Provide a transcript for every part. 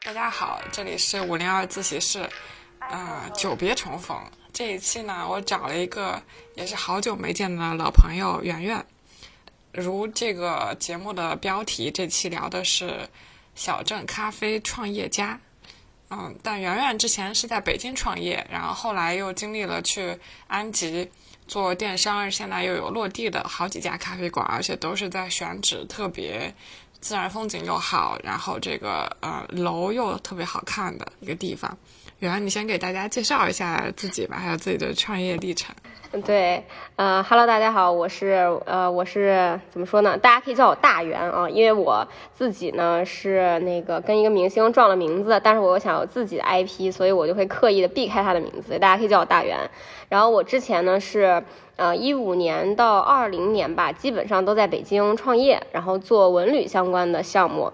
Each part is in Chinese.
大家好，这里是五零二自习室，呃，久别重逢。这一期呢，我找了一个也是好久没见的老朋友圆圆。如这个节目的标题，这期聊的是小镇咖啡创业家。嗯，但圆圆之前是在北京创业，然后后来又经历了去安吉做电商，现在又有落地的好几家咖啡馆，而且都是在选址特别。自然风景又好，然后这个呃楼又特别好看的一个地方。圆，你先给大家介绍一下自己吧，还有自己的创业历程。嗯，对，呃哈喽，大家好，我是呃我是怎么说呢？大家可以叫我大圆啊，因为我自己呢是那个跟一个明星撞了名字，但是我又想有自己的 IP，所以我就会刻意的避开他的名字，大家可以叫我大圆。然后我之前呢是。呃，一五年到二零年吧，基本上都在北京创业，然后做文旅相关的项目。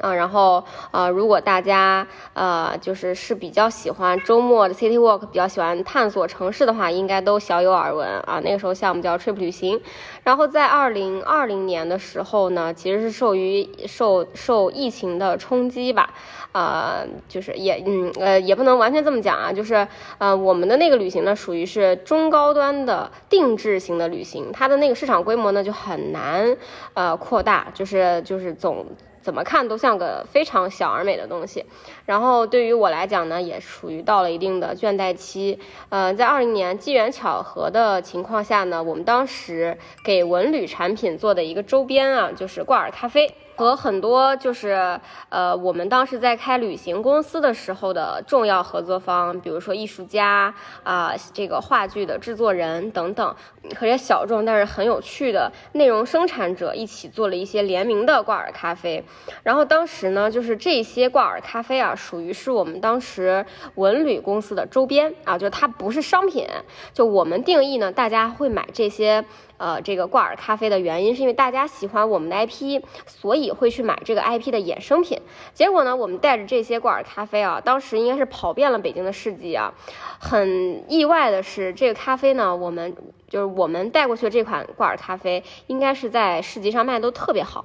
啊，然后呃，如果大家呃就是是比较喜欢周末的 city walk，比较喜欢探索城市的话，应该都小有耳闻啊。那个时候项目叫 trip 旅行。然后在二零二零年的时候呢，其实是受于受受疫情的冲击吧。呃，就是也嗯呃也不能完全这么讲啊，就是呃我们的那个旅行呢，属于是中高端的定制型的旅行，它的那个市场规模呢就很难呃扩大，就是就是总怎么看都像个非常小而美的东西。然后对于我来讲呢，也属于到了一定的倦怠期。呃，在二零年机缘巧合的情况下呢，我们当时给文旅产品做的一个周边啊，就是挂耳咖啡。和很多就是呃，我们当时在开旅行公司的时候的重要合作方，比如说艺术家啊，这个话剧的制作人等等，和些小众但是很有趣的内容生产者一起做了一些联名的挂耳咖啡。然后当时呢，就是这些挂耳咖啡啊，属于是我们当时文旅公司的周边啊，就它不是商品，就我们定义呢，大家会买这些。呃，这个挂耳咖啡的原因是因为大家喜欢我们的 IP，所以会去买这个 IP 的衍生品。结果呢，我们带着这些挂耳咖啡啊，当时应该是跑遍了北京的市集啊。很意外的是，这个咖啡呢，我们就是我们带过去的这款挂耳咖啡，应该是在市集上卖的都特别好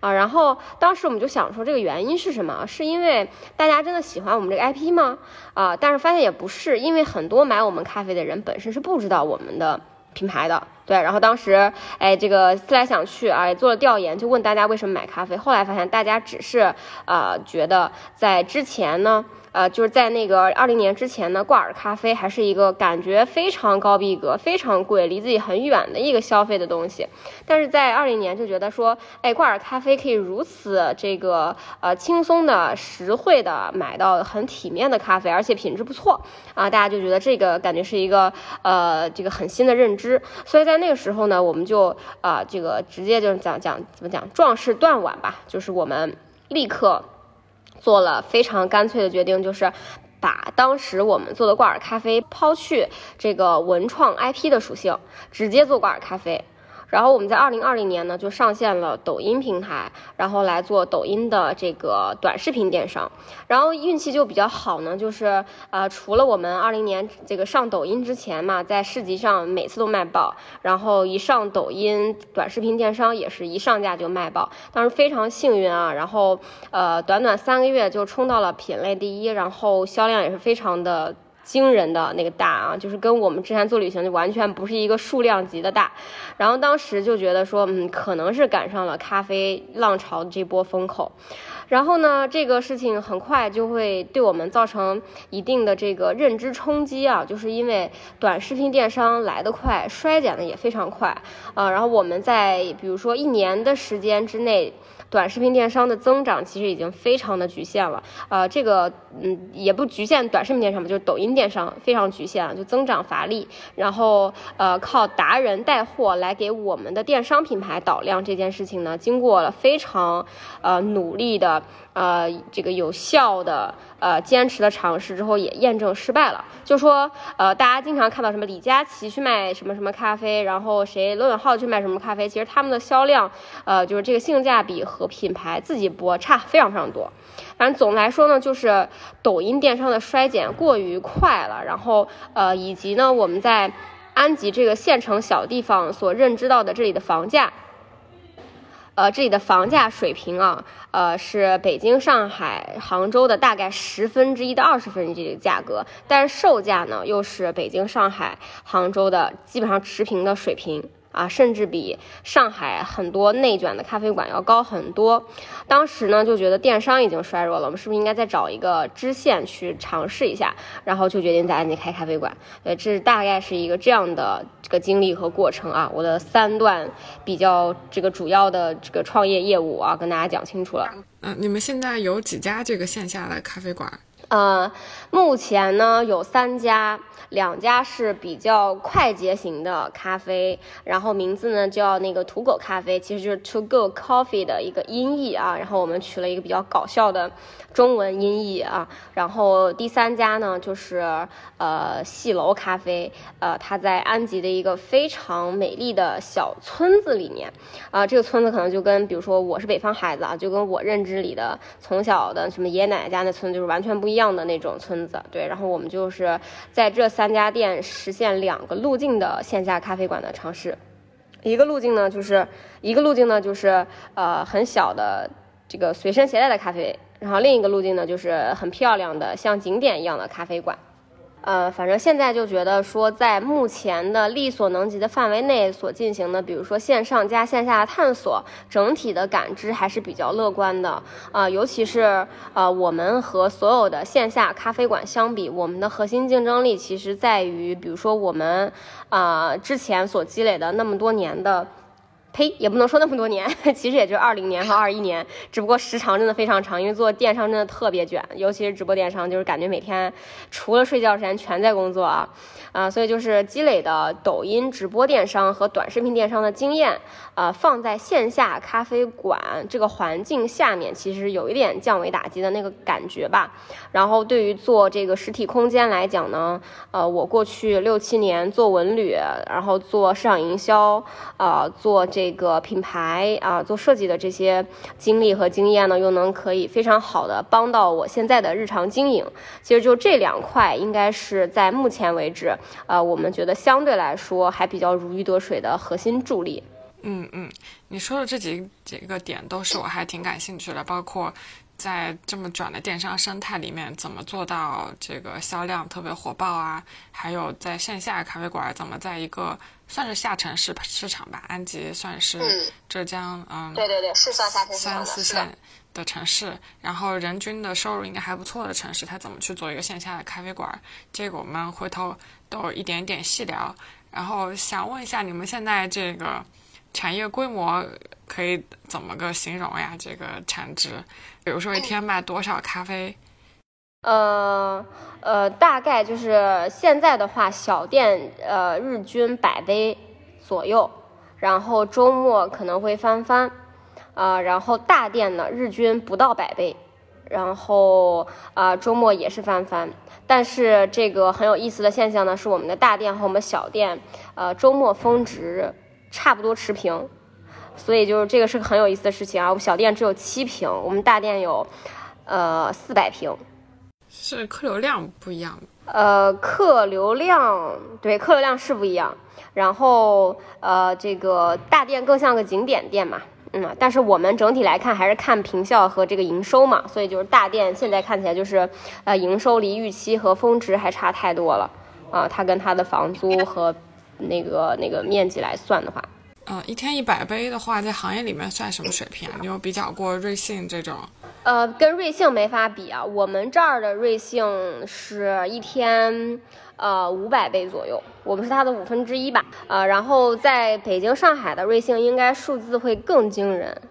啊。然后当时我们就想说，这个原因是什么？是因为大家真的喜欢我们这个 IP 吗？啊，但是发现也不是，因为很多买我们咖啡的人本身是不知道我们的。品牌的对，然后当时哎，这个思来想去啊，也做了调研，就问大家为什么买咖啡。后来发现大家只是呃觉得在之前呢。呃，就是在那个二零年之前呢，挂耳咖啡还是一个感觉非常高逼格、非常贵、离自己很远的一个消费的东西。但是在二零年就觉得说，哎，挂耳咖啡可以如此这个呃轻松的、实惠的买到很体面的咖啡，而且品质不错啊，大家就觉得这个感觉是一个呃这个很新的认知。所以在那个时候呢，我们就啊这个直接就讲讲怎么讲壮士断腕吧，就是我们立刻。做了非常干脆的决定，就是把当时我们做的挂耳咖啡抛去这个文创 IP 的属性，直接做挂耳咖啡。然后我们在二零二零年呢，就上线了抖音平台，然后来做抖音的这个短视频电商。然后运气就比较好呢，就是呃，除了我们二零年这个上抖音之前嘛，在市集上每次都卖爆，然后一上抖音短视频电商也是一上架就卖爆。当时非常幸运啊，然后呃，短短三个月就冲到了品类第一，然后销量也是非常的。惊人的那个大啊，就是跟我们之前做旅行就完全不是一个数量级的大。然后当时就觉得说，嗯，可能是赶上了咖啡浪潮的这波风口。然后呢，这个事情很快就会对我们造成一定的这个认知冲击啊，就是因为短视频电商来得快，衰减的也非常快啊。然后我们在比如说一年的时间之内。短视频电商的增长其实已经非常的局限了，呃，这个嗯也不局限短视频电商吧，就是抖音电商非常局限，就增长乏力，然后呃靠达人带货来给我们的电商品牌导量这件事情呢，经过了非常呃努力的。呃，这个有效的呃坚持的尝试之后也验证失败了。就说呃，大家经常看到什么李佳琦去卖什么什么咖啡，然后谁罗永浩去卖什么咖啡，其实他们的销量呃就是这个性价比和和品牌自己播差非常非常多。反正总的来说呢，就是抖音电商的衰减过于快了，然后呃以及呢我们在。安吉这个县城小地方所认知到的这里的房价。呃，这里的房价水平啊，呃，是北京、上海、杭州的大概十分之一到二十分之一的价格，但是售价呢，又是北京、上海、杭州的基本上持平的水平。啊，甚至比上海很多内卷的咖啡馆要高很多。当时呢，就觉得电商已经衰弱了，我们是不是应该再找一个支线去尝试一下？然后就决定在安吉开咖啡馆。对，这大概是一个这样的这个经历和过程啊。我的三段比较这个主要的这个创业业务啊，跟大家讲清楚了。嗯，你们现在有几家这个线下的咖啡馆？呃，目前呢有三家。两家是比较快捷型的咖啡，然后名字呢叫那个土狗咖啡，其实就是 To Go Coffee 的一个音译啊，然后我们取了一个比较搞笑的中文音译啊，然后第三家呢就是呃戏楼咖啡，呃它在安吉的一个非常美丽的小村子里面，啊这个村子可能就跟比如说我是北方孩子啊，就跟我认知里的从小的什么爷爷奶奶家那村就是完全不一样样的那种村子，对，然后我们就是在这。三家店实现两个路径的线下咖啡馆的尝试，一个路径呢就是一个路径呢就是呃很小的这个随身携带的咖啡，然后另一个路径呢就是很漂亮的像景点一样的咖啡馆。呃，反正现在就觉得说，在目前的力所能及的范围内所进行的，比如说线上加线下的探索，整体的感知还是比较乐观的。啊，尤其是呃，我们和所有的线下咖啡馆相比，我们的核心竞争力其实在于，比如说我们啊之前所积累的那么多年的。呸，也不能说那么多年，其实也就二零年和二一年，只不过时长真的非常长，因为做电商真的特别卷，尤其是直播电商，就是感觉每天除了睡觉时间全在工作啊。啊，所以就是积累的抖音直播电商和短视频电商的经验，呃，放在线下咖啡馆这个环境下面，其实有一点降维打击的那个感觉吧。然后对于做这个实体空间来讲呢，呃，我过去六七年做文旅，然后做市场营销，呃，做这这个品牌啊，做设计的这些经历和经验呢，又能可以非常好的帮到我现在的日常经营。其实就这两块，应该是在目前为止。呃，我们觉得相对来说还比较如鱼得水的核心助力。嗯嗯，你说的这几几个点都是我还挺感兴趣的，包括在这么卷的电商生态里面，怎么做到这个销量特别火爆啊？还有在线下咖啡馆怎么在一个算是下沉市市场吧，安吉算是浙江嗯，对对对，是算下沉市三四线。的城市，然后人均的收入应该还不错的城市，他怎么去做一个线下的咖啡馆？这个我们回头都一点点细聊。然后想问一下，你们现在这个产业规模可以怎么个形容呀？这个产值，比如说一天卖多少咖啡？呃呃，大概就是现在的话，小店呃日均百杯左右，然后周末可能会翻番。啊，然后大店呢，日均不到百倍，然后啊，周末也是翻番。但是这个很有意思的现象呢，是我们的大店和我们小店，呃，周末峰值差不多持平，所以就是这个是个很有意思的事情啊。我们小店只有七平，我们大店有，呃，四百平。是客流量不一样呃，客流量对，客流量是不一样。然后呃，这个大店更像个景点店嘛。嗯，但是我们整体来看还是看平效和这个营收嘛，所以就是大店现在看起来就是，呃，营收离预期和峰值还差太多了，啊，它跟它的房租和那个那个面积来算的话，嗯，一天一百杯的话，在行业里面算什么水平啊？你有比较过瑞幸这种？呃，跟瑞幸没法比啊，我们这儿的瑞幸是一天。呃，五百杯左右，我们是它的五分之一吧。呃，然后在北京、上海的瑞幸应该数字会更惊人，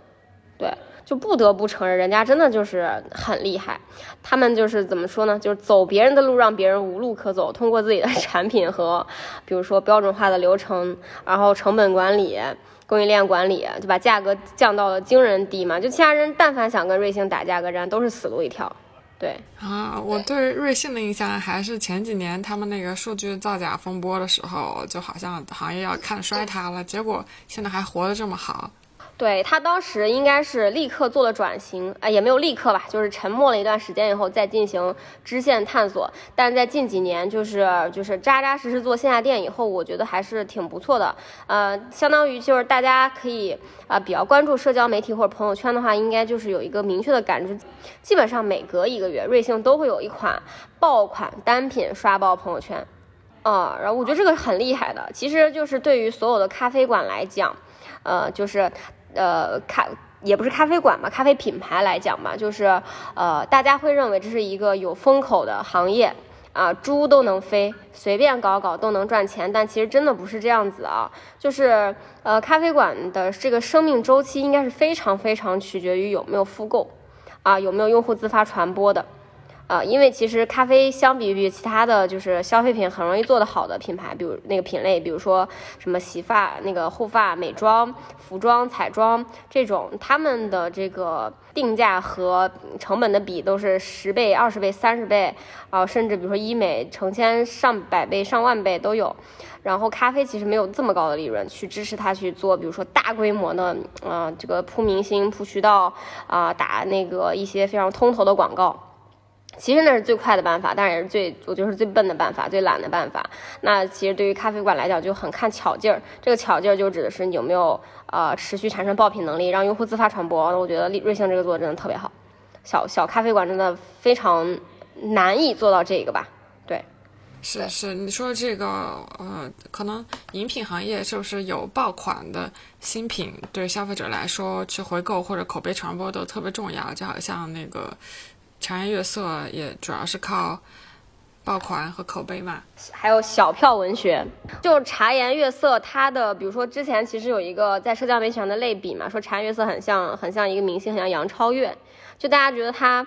对，就不得不承认，人家真的就是很厉害。他们就是怎么说呢？就是走别人的路，让别人无路可走。通过自己的产品和，比如说标准化的流程，然后成本管理、供应链管理，就把价格降到了惊人低嘛。就其他人但凡想跟瑞幸打价格战，都是死路一条。对啊，我对瑞幸的印象还是前几年他们那个数据造假风波的时候，就好像行业要看衰它了，结果现在还活得这么好。对他当时应该是立刻做了转型，啊，也没有立刻吧，就是沉默了一段时间以后再进行支线探索。但在近几年，就是就是扎扎实实做线下店以后，我觉得还是挺不错的。呃，相当于就是大家可以啊比较关注社交媒体或者朋友圈的话，应该就是有一个明确的感知，基本上每隔一个月，瑞幸都会有一款爆款单品刷爆朋友圈。啊，然后我觉得这个很厉害的，其实就是对于所有的咖啡馆来讲，呃，就是。呃，咖也不是咖啡馆嘛，咖啡品牌来讲吧，就是呃，大家会认为这是一个有风口的行业啊，猪都能飞，随便搞搞都能赚钱，但其实真的不是这样子啊，就是呃，咖啡馆的这个生命周期应该是非常非常取决于有没有复购啊，有没有用户自发传播的。啊，因为其实咖啡相比于其他的就是消费品很容易做得好的品牌，比如那个品类，比如说什么洗发、那个护发、美妆、服装、彩妆这种，他们的这个定价和成本的比都是十倍、二十倍、三十倍啊，甚至比如说医美成千上百倍、上万倍都有。然后咖啡其实没有这么高的利润去支持它去做，比如说大规模的啊这个铺明星、铺渠道啊，打那个一些非常通透的广告。其实那是最快的办法，但是也是最我觉得是最笨的办法，最懒的办法。那其实对于咖啡馆来讲就很看巧劲儿，这个巧劲儿就指的是你有没有呃持续产生爆品能力，让用户自发传播。我觉得瑞幸这个做的真的特别好，小小咖啡馆真的非常难以做到这个吧？对，是是，你说这个呃，可能饮品行业是不是有爆款的新品，对消费者来说去回购或者口碑传播都特别重要，就好像那个。茶颜悦色也主要是靠爆款和口碑嘛，还有小票文学。就茶颜悦色，它的比如说之前其实有一个在社交媒体上的类比嘛，说茶颜悦色很像很像一个明星，很像杨超越，就大家觉得他。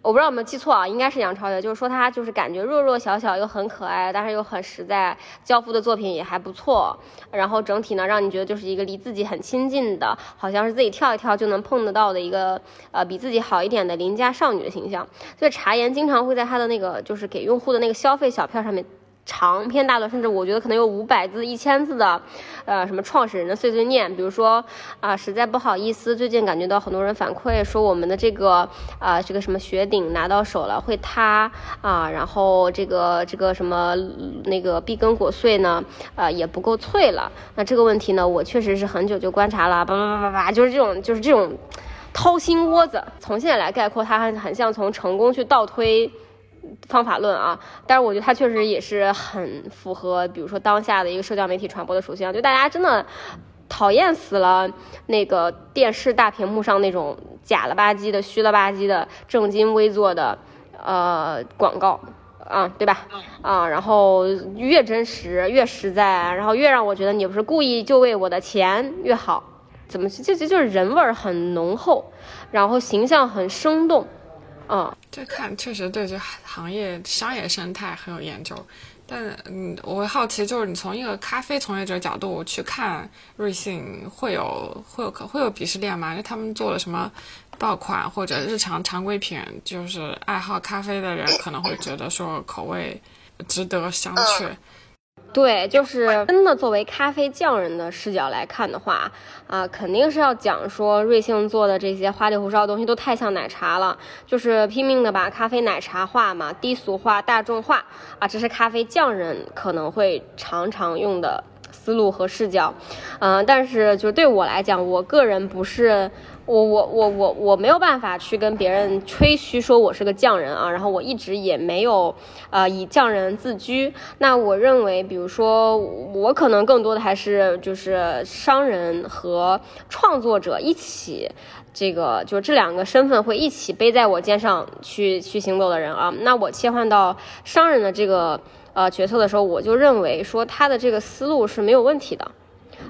我不知道有没有记错啊，应该是杨超越，就是说她就是感觉弱弱小小又很可爱，但是又很实在，交付的作品也还不错，然后整体呢让你觉得就是一个离自己很亲近的，好像是自己跳一跳就能碰得到的一个呃比自己好一点的邻家少女的形象。所以茶颜经常会在他的那个就是给用户的那个消费小票上面。长篇大论，甚至我觉得可能有五百字、一千字的，呃，什么创始人的碎碎念，比如说啊，实在不好意思，最近感觉到很多人反馈说我们的这个啊，这个什么雪顶拿到手了会塌啊，然后这个这个什么那个碧根果碎呢，呃，也不够脆了。那这个问题呢，我确实是很久就观察了，叭叭叭叭叭，就是这种就是这种掏心窝子。从现在来概括，它很很像从成功去倒推。方法论啊，但是我觉得它确实也是很符合，比如说当下的一个社交媒体传播的属性，就大家真的讨厌死了那个电视大屏幕上那种假了吧唧的、虚了吧唧的正襟危坐的呃广告啊，对吧？啊，然后越真实越实在，然后越让我觉得你不是故意就为我的钱越好，怎么这这就是人味儿很浓厚，然后形象很生动。嗯，这看确实对这行业商业生态很有研究，但嗯，我好奇就是你从一个咖啡从业者角度去看瑞幸，会有会有可会有鄙视链吗？因为他们做了什么爆款或者日常常规品，就是爱好咖啡的人可能会觉得说口味值得商榷。对，就是真的作为咖啡匠人的视角来看的话，啊，肯定是要讲说瑞幸做的这些花里胡哨的东西都太像奶茶了，就是拼命的把咖啡奶茶化嘛，低俗化、大众化啊，这是咖啡匠人可能会常常用的思路和视角，嗯，但是就对我来讲，我个人不是。我我我我我没有办法去跟别人吹嘘说我是个匠人啊，然后我一直也没有，呃，以匠人自居。那我认为，比如说我可能更多的还是就是商人和创作者一起，这个就这两个身份会一起背在我肩上去去行走的人啊。那我切换到商人的这个呃角色的时候，我就认为说他的这个思路是没有问题的。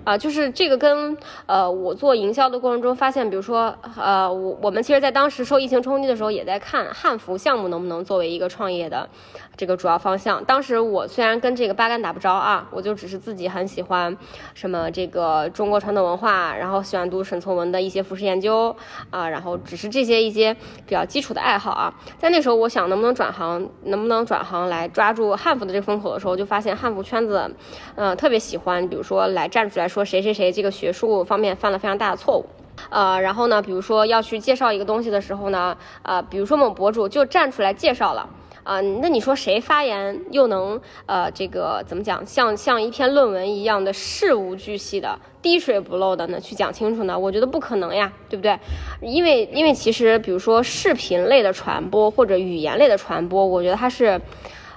啊，就是这个跟呃，我做营销的过程中发现，比如说呃，我我们其实，在当时受疫情冲击的时候，也在看汉服项目能不能作为一个创业的这个主要方向。当时我虽然跟这个八竿打不着啊，我就只是自己很喜欢什么这个中国传统文化，然后喜欢读沈从文的一些服饰研究啊，然后只是这些一些比较基础的爱好啊。在那时候，我想能不能转行，能不能转行来抓住汉服的这个风口的时候，就发现汉服圈子，嗯，特别喜欢，比如说来站。来说谁谁谁这个学术方面犯了非常大的错误。呃，然后呢，比如说要去介绍一个东西的时候呢，呃，比如说某博主就站出来介绍了。啊，那你说谁发言又能呃这个怎么讲，像像一篇论文一样的事无巨细的滴水不漏的呢去讲清楚呢？我觉得不可能呀，对不对？因为因为其实比如说视频类的传播或者语言类的传播，我觉得它是，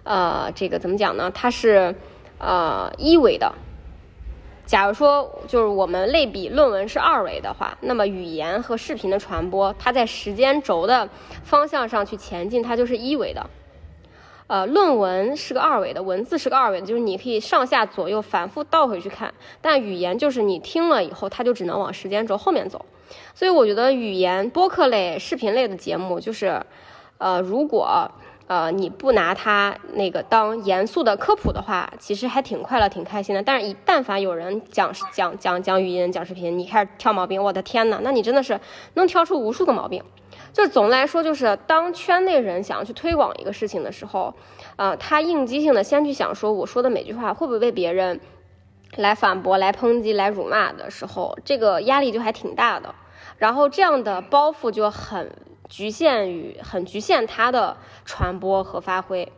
呃，这个怎么讲呢？它是呃一维的。假如说就是我们类比论文是二维的话，那么语言和视频的传播，它在时间轴的方向上去前进，它就是一维的。呃，论文是个二维的，文字是个二维的，就是你可以上下左右反复倒回去看。但语言就是你听了以后，它就只能往时间轴后面走。所以我觉得语言播客类、视频类的节目，就是，呃，如果呃你不拿它那个当严肃的科普的话，其实还挺快乐、挺开心的。但是，一但凡有人讲讲讲讲语音、讲视频，你开始挑毛病，我的天呐，那你真的是能挑出无数个毛病。就是总的来说，就是当圈内人想要去推广一个事情的时候，呃，他应激性的先去想说，我说的每句话会不会被别人来反驳、来抨击、来辱骂的时候，这个压力就还挺大的。然后这样的包袱就很局限于、很局限他的传播和发挥。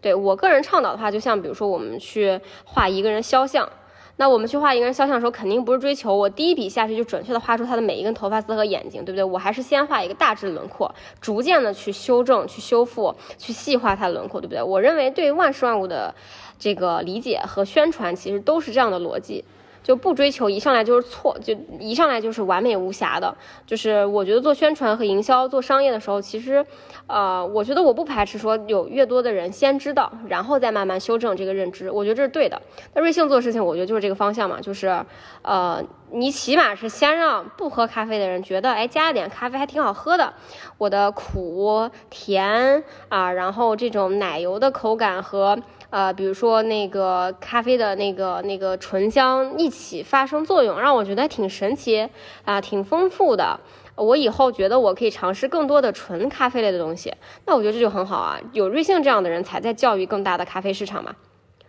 对我个人倡导的话，就像比如说我们去画一个人肖像。那我们去画一个人肖像的时候，肯定不是追求我第一笔下去就准确的画出他的每一根头发丝和眼睛，对不对？我还是先画一个大致的轮廓，逐渐的去修正、去修复、去细化它的轮廓，对不对？我认为对万事万物的这个理解和宣传，其实都是这样的逻辑。就不追求一上来就是错，就一上来就是完美无瑕的。就是我觉得做宣传和营销、做商业的时候，其实，呃，我觉得我不排斥说有越多的人先知道，然后再慢慢修正这个认知，我觉得这是对的。那瑞幸做事情，我觉得就是这个方向嘛，就是，呃，你起码是先让不喝咖啡的人觉得，哎，加了点咖啡还挺好喝的。我的苦甜啊，然后这种奶油的口感和。呃，比如说那个咖啡的那个那个醇香一起发生作用，让我觉得挺神奇啊，挺丰富的。我以后觉得我可以尝试更多的纯咖啡类的东西，那我觉得这就很好啊。有瑞幸这样的人才在教育更大的咖啡市场嘛。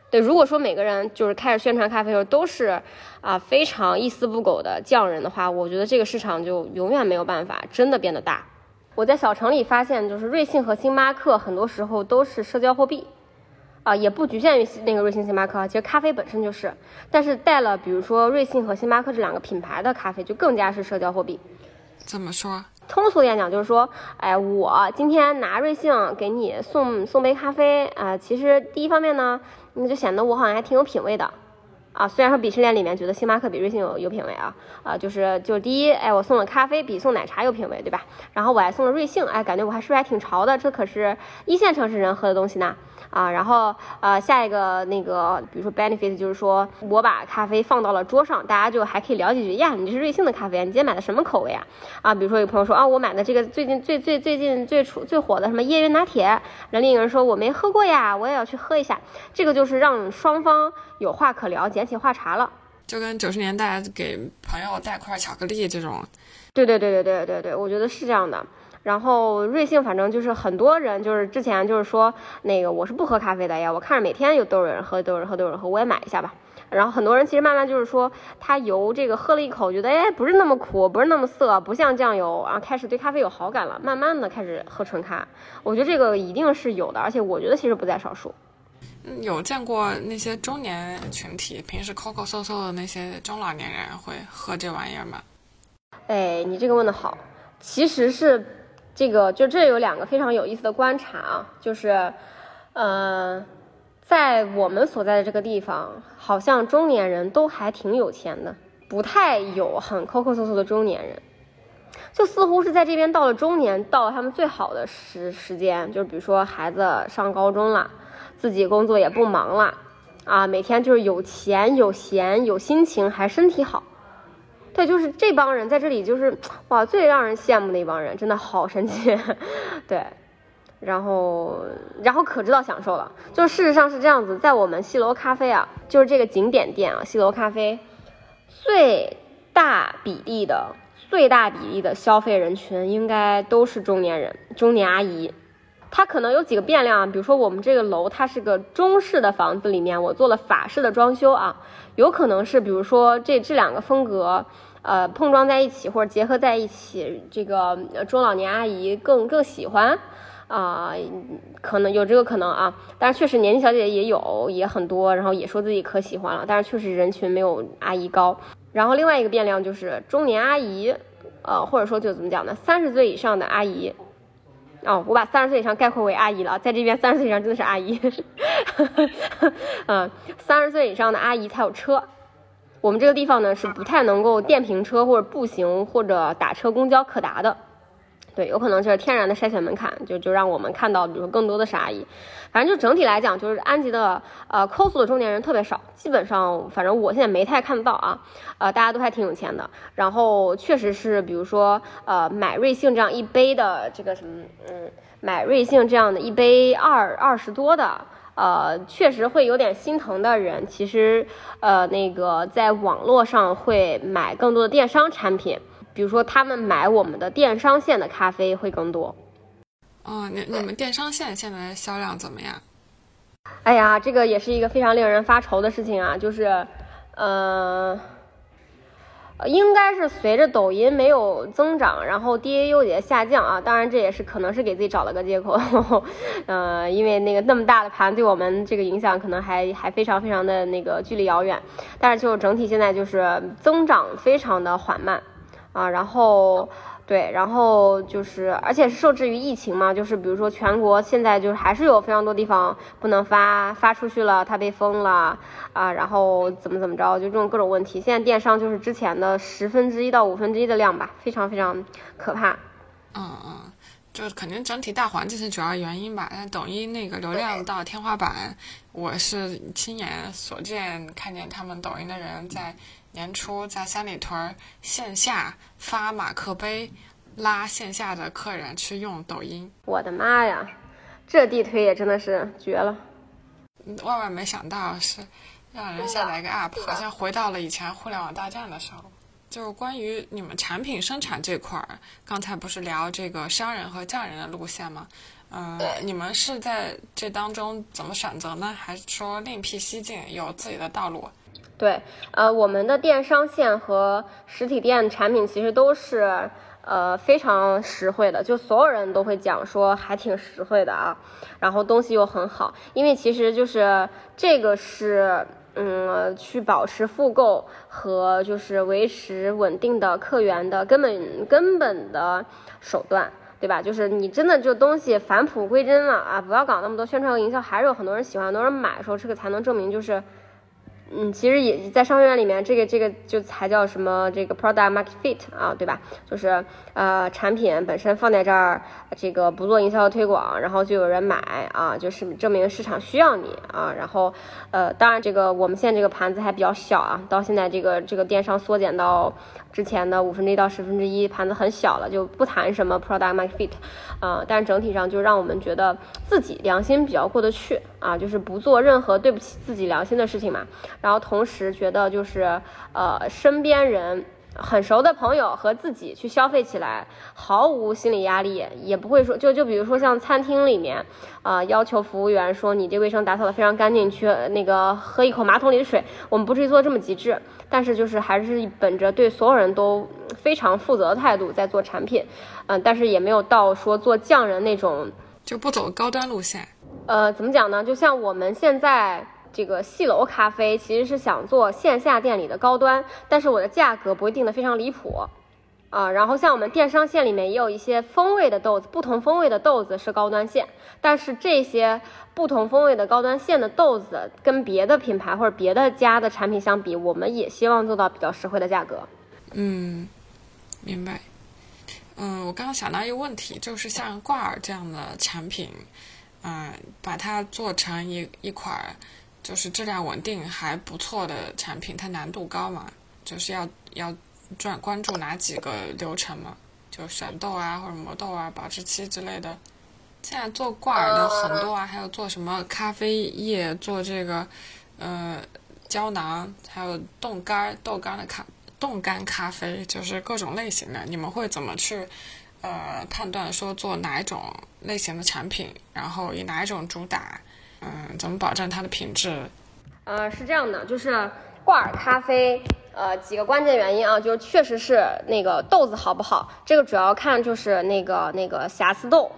对，如果说每个人就是开始宣传咖啡的时候都是啊非常一丝不苟的匠人的话，我觉得这个市场就永远没有办法真的变得大。我在小城里发现，就是瑞幸和星巴克很多时候都是社交货币。啊，也不局限于那个瑞幸、星巴克，其实咖啡本身就是，但是带了比如说瑞幸和星巴克这两个品牌的咖啡，就更加是社交货币。怎么说？通俗点讲就是说，哎，我今天拿瑞幸给你送送杯咖啡啊，其实第一方面呢，那就显得我好像还挺有品位的。啊，虽然说鄙视链里面觉得星巴克比瑞幸有有品位啊，啊，就是就是第一，哎，我送了咖啡比送奶茶有品位，对吧？然后我还送了瑞幸，哎，感觉我还是不是还挺潮的？这可是一线城市人喝的东西呢。啊，然后呃，下一个那个，比如说 benefit，就是说我把咖啡放到了桌上，大家就还可以聊几句呀。你这是瑞幸的咖啡，你今天买的什么口味啊？啊，比如说有朋友说啊，我买的这个最近最最最近最出最火的什么椰云拿铁，然后另一个人说我没喝过呀，我也要去喝一下。这个就是让双方有话可聊，捡起话茬了。就跟九十年代给朋友带块巧克力这种。对对对对对对对，我觉得是这样的。然后瑞幸反正就是很多人就是之前就是说那个我是不喝咖啡的呀，我看着每天有都有人喝都有人喝都有人喝，我也买一下吧。然后很多人其实慢慢就是说他由这个喝了一口觉得哎不是那么苦不是那么涩不像酱油，然后开始对咖啡有好感了，慢慢的开始喝纯咖。我觉得这个一定是有的，而且我觉得其实不在少数。有见过那些中年群体平时抠抠搜搜的那些中老年人会喝这玩意儿吗？哎，你这个问的好，其实是。这个就这有两个非常有意思的观察啊，就是，呃，在我们所在的这个地方，好像中年人都还挺有钱的，不太有很抠抠搜搜的中年人，就似乎是在这边到了中年，到了他们最好的时时间，就是比如说孩子上高中了，自己工作也不忙了，啊，每天就是有钱有闲有心情还身体好。对，就是这帮人在这里，就是哇，最让人羡慕的一帮人，真的好神奇。对，然后，然后可知道享受了。就事实上是这样子，在我们西楼咖啡啊，就是这个景点店啊，西楼咖啡，最大比例的、最大比例的消费人群，应该都是中年人、中年阿姨。它可能有几个变量，比如说我们这个楼它是个中式的房子，里面我做了法式的装修啊，有可能是比如说这这两个风格。呃，碰撞在一起或者结合在一起，这个中老年阿姨更更喜欢，啊，可能有这个可能啊。但是确实年轻小姐姐也有也很多，然后也说自己可喜欢了。但是确实人群没有阿姨高。然后另外一个变量就是中年阿姨，呃，或者说就怎么讲呢？三十岁以上的阿姨，哦，我把三十岁以上概括为阿姨了，在这边三十岁以上真的是阿姨。嗯，三十岁以上的阿姨才有车。我们这个地方呢是不太能够电瓶车或者步行或者打车公交可达的，对，有可能就是天然的筛选门槛，就就让我们看到，比如说更多的是阿姨。反正就整体来讲，就是安吉的呃 cos 的中年人特别少，基本上反正我现在没太看到啊，呃，大家都还挺有钱的。然后确实是，比如说呃买瑞幸这样一杯的这个什么，嗯，买瑞幸这样的一杯二二十多的。呃，确实会有点心疼的人，其实，呃，那个在网络上会买更多的电商产品，比如说他们买我们的电商线的咖啡会更多。哦，你你们电商线现在销量怎么样？哎呀，这个也是一个非常令人发愁的事情啊，就是，呃。应该是随着抖音没有增长，然后 DAU 也下降啊。当然这也是可能是给自己找了个借口，呃，因为那个那么大的盘对我们这个影响可能还还非常非常的那个距离遥远。但是就整体现在就是增长非常的缓慢啊，然后。对，然后就是，而且是受制于疫情嘛，就是比如说全国现在就是还是有非常多地方不能发发出去了，它被封了啊，然后怎么怎么着，就这种各种问题。现在电商就是之前的十分之一到五分之一的量吧，非常非常可怕。嗯嗯，就是肯定整体大环境是主要原因吧。但抖音那个流量到天花板，我是亲眼所见，看见他们抖音的人在。年初在三里屯线下发马克杯，拉线下的客人去用抖音。我的妈呀，这地推也真的是绝了！万万没想到是让人下载一个 app，好像回到了以前互联网大战的时候。就是关于你们产品生产这块儿，刚才不是聊这个商人和匠人的路线吗？嗯，你们是在这当中怎么选择呢？还是说另辟蹊径，有自己的道路？对，呃，我们的电商线和实体店产品其实都是呃非常实惠的，就所有人都会讲说还挺实惠的啊，然后东西又很好，因为其实就是这个是嗯去保持复购和就是维持稳定的客源的根本根本的手段，对吧？就是你真的就东西返璞归真了啊，不要搞那么多宣传和营销，还是有很多人喜欢，很多人买的时候，这个才能证明就是。嗯，其实也在商学院里面，这个这个就才叫什么这个 product market fit 啊，对吧？就是呃产品本身放在这儿，这个不做营销推广，然后就有人买啊，就是证明市场需要你啊。然后呃，当然这个我们现在这个盘子还比较小啊，到现在这个这个电商缩减到之前的五分之一到十分之一，盘子很小了，就不谈什么 product market fit 啊。但是整体上就让我们觉得自己良心比较过得去啊，就是不做任何对不起自己良心的事情嘛。然后同时觉得就是，呃，身边人很熟的朋友和自己去消费起来毫无心理压力，也不会说就就比如说像餐厅里面，啊，要求服务员说你这卫生打扫的非常干净，去那个喝一口马桶里的水，我们不至于做这么极致，但是就是还是本着对所有人都非常负责的态度在做产品，嗯，但是也没有到说做匠人那种，就不走高端路线。呃，怎么讲呢？就像我们现在。这个戏楼咖啡其实是想做线下店里的高端，但是我的价格不会定的非常离谱，啊，然后像我们电商线里面也有一些风味的豆子，不同风味的豆子是高端线，但是这些不同风味的高端线的豆子跟别的品牌或者别的家的产品相比，我们也希望做到比较实惠的价格。嗯，明白。嗯，我刚刚想到一个问题，就是像挂耳这样的产品，嗯，把它做成一一款。就是质量稳定还不错的产品，它难度高嘛？就是要要专关注哪几个流程嘛？就选豆啊，或者磨豆啊，保质期之类的。现在做挂耳的很多啊，还有做什么咖啡液，做这个呃胶囊，还有冻干豆干的咖冻干咖啡，就是各种类型的。你们会怎么去呃判断说做哪一种类型的产品，然后以哪一种主打，嗯，怎么保证它的品质？呃，是这样的，就是挂耳咖啡，呃，几个关键原因啊，就是确实是那个豆子好不好，这个主要看就是那个那个瑕疵豆，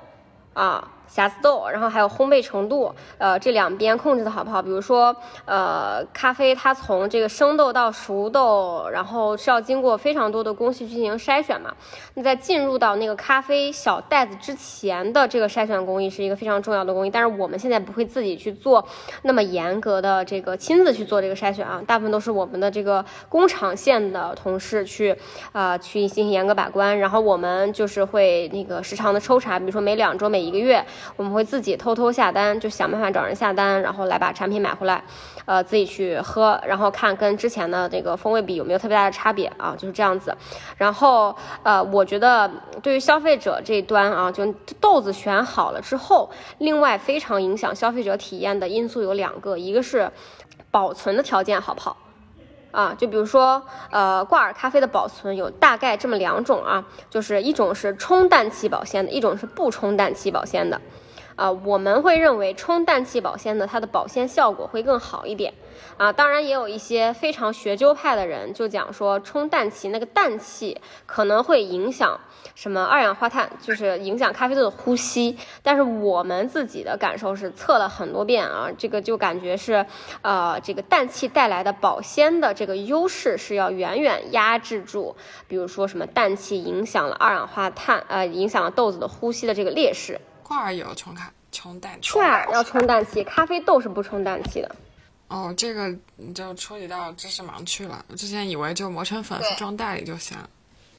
啊。瑕疵豆，然后还有烘焙程度，呃，这两边控制的好不好？比如说，呃，咖啡它从这个生豆到熟豆，然后是要经过非常多的工序进行筛选嘛。那在进入到那个咖啡小袋子之前的这个筛选工艺是一个非常重要的工艺，但是我们现在不会自己去做那么严格的这个亲自去做这个筛选啊，大部分都是我们的这个工厂线的同事去，啊，去进行严格把关，然后我们就是会那个时常的抽查，比如说每两周、每一个月。我们会自己偷偷下单，就想办法找人下单，然后来把产品买回来，呃，自己去喝，然后看跟之前的这个风味比有没有特别大的差别啊，就是这样子。然后呃，我觉得对于消费者这一端啊，就豆子选好了之后，另外非常影响消费者体验的因素有两个，一个是保存的条件好不好。啊，就比如说，呃，挂耳咖啡的保存有大概这么两种啊，就是一种是冲氮气保鲜的，一种是不冲氮气保鲜的。啊，我们会认为冲氮气保鲜的，它的保鲜效果会更好一点。啊，当然也有一些非常学究派的人就讲说，冲氮气那个氮气可能会影响什么二氧化碳，就是影响咖啡豆的呼吸。但是我们自己的感受是测了很多遍啊，这个就感觉是，呃，这个氮气带来的保鲜的这个优势是要远远压制住，比如说什么氮气影响了二氧化碳，呃，影响了豆子的呼吸的这个劣势。挂耳有冲咖冲氮气，挂耳要冲氮气，咖啡豆是不冲氮气的。哦，这个你就处理到知识盲区了。我之前以为就磨成粉装袋里就行。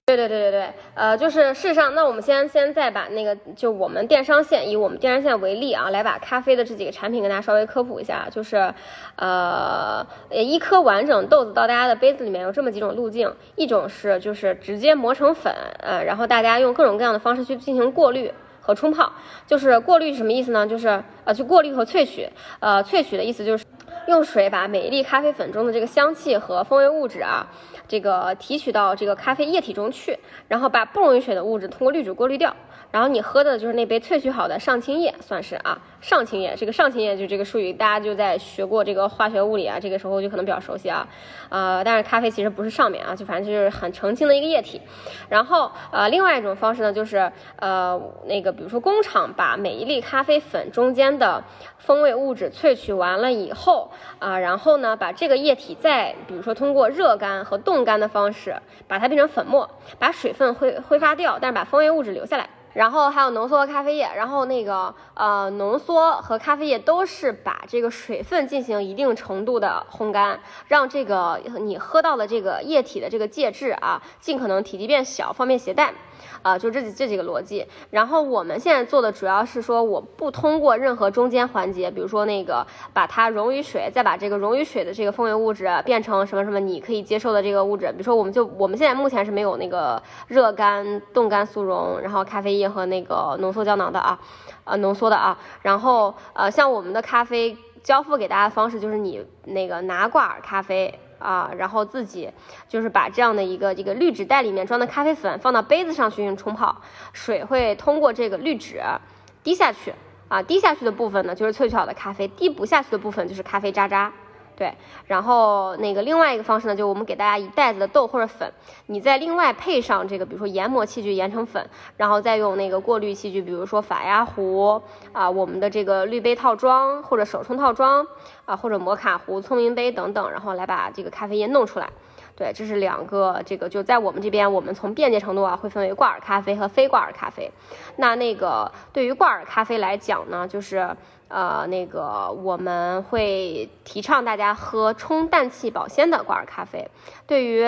对对对对对，呃，就是事实上，那我们先先再把那个就我们电商线以我们电商线为例啊，来把咖啡的这几个产品跟大家稍微科普一下。就是，呃，一颗完整豆子到大家的杯子里面有这么几种路径，一种是就是直接磨成粉，呃，然后大家用各种各样的方式去进行过滤和冲泡。就是过滤什么意思呢？就是呃，去过滤和萃取。呃，萃取的意思就是。用水把每一粒咖啡粉中的这个香气和风味物质啊，这个提取到这个咖啡液体中去，然后把不溶于水的物质通过滤纸过滤掉。然后你喝的就是那杯萃取好的上清液，算是啊，上清液。这个上清液就这个术语，大家就在学过这个化学物理啊，这个时候就可能比较熟悉啊。呃，但是咖啡其实不是上面啊，就反正就是很澄清的一个液体。然后呃，另外一种方式呢，就是呃那个比如说工厂把每一粒咖啡粉中间的风味物质萃取完了以后啊，然后呢把这个液体再比如说通过热干和冻干的方式把它变成粉末，把水分挥挥发掉，但是把风味物质留下来。然后还有浓缩咖啡液，然后那个呃浓缩和咖啡液都是把这个水分进行一定程度的烘干，让这个你喝到的这个液体的这个介质啊，尽可能体积变小，方便携带。啊，就这这几个逻辑。然后我们现在做的主要是说，我不通过任何中间环节，比如说那个把它溶于水，再把这个溶于水的这个风味物质变成什么什么你可以接受的这个物质。比如说，我们就我们现在目前是没有那个热干、冻干、速溶，然后咖啡液和那个浓缩胶囊的啊，呃，浓缩的啊。然后呃，像我们的咖啡交付给大家的方式就是你那个拿挂耳咖啡。啊，然后自己就是把这样的一个这个滤纸袋里面装的咖啡粉放到杯子上去冲泡，水会通过这个滤纸滴下去，啊，滴下去的部分呢就是萃取好的咖啡，滴不下去的部分就是咖啡渣渣。对，然后那个另外一个方式呢，就我们给大家一袋子的豆或者粉，你再另外配上这个，比如说研磨器具研成粉，然后再用那个过滤器具，比如说法压壶啊，我们的这个滤杯套装或者手冲套装啊，或者摩卡壶、聪明杯等等，然后来把这个咖啡液弄出来。对，这是两个，这个就在我们这边，我们从便捷程度啊，会分为挂耳咖啡和非挂耳咖啡。那那个对于挂耳咖啡来讲呢，就是呃那个我们会提倡大家喝冲氮气保鲜的挂耳咖啡。对于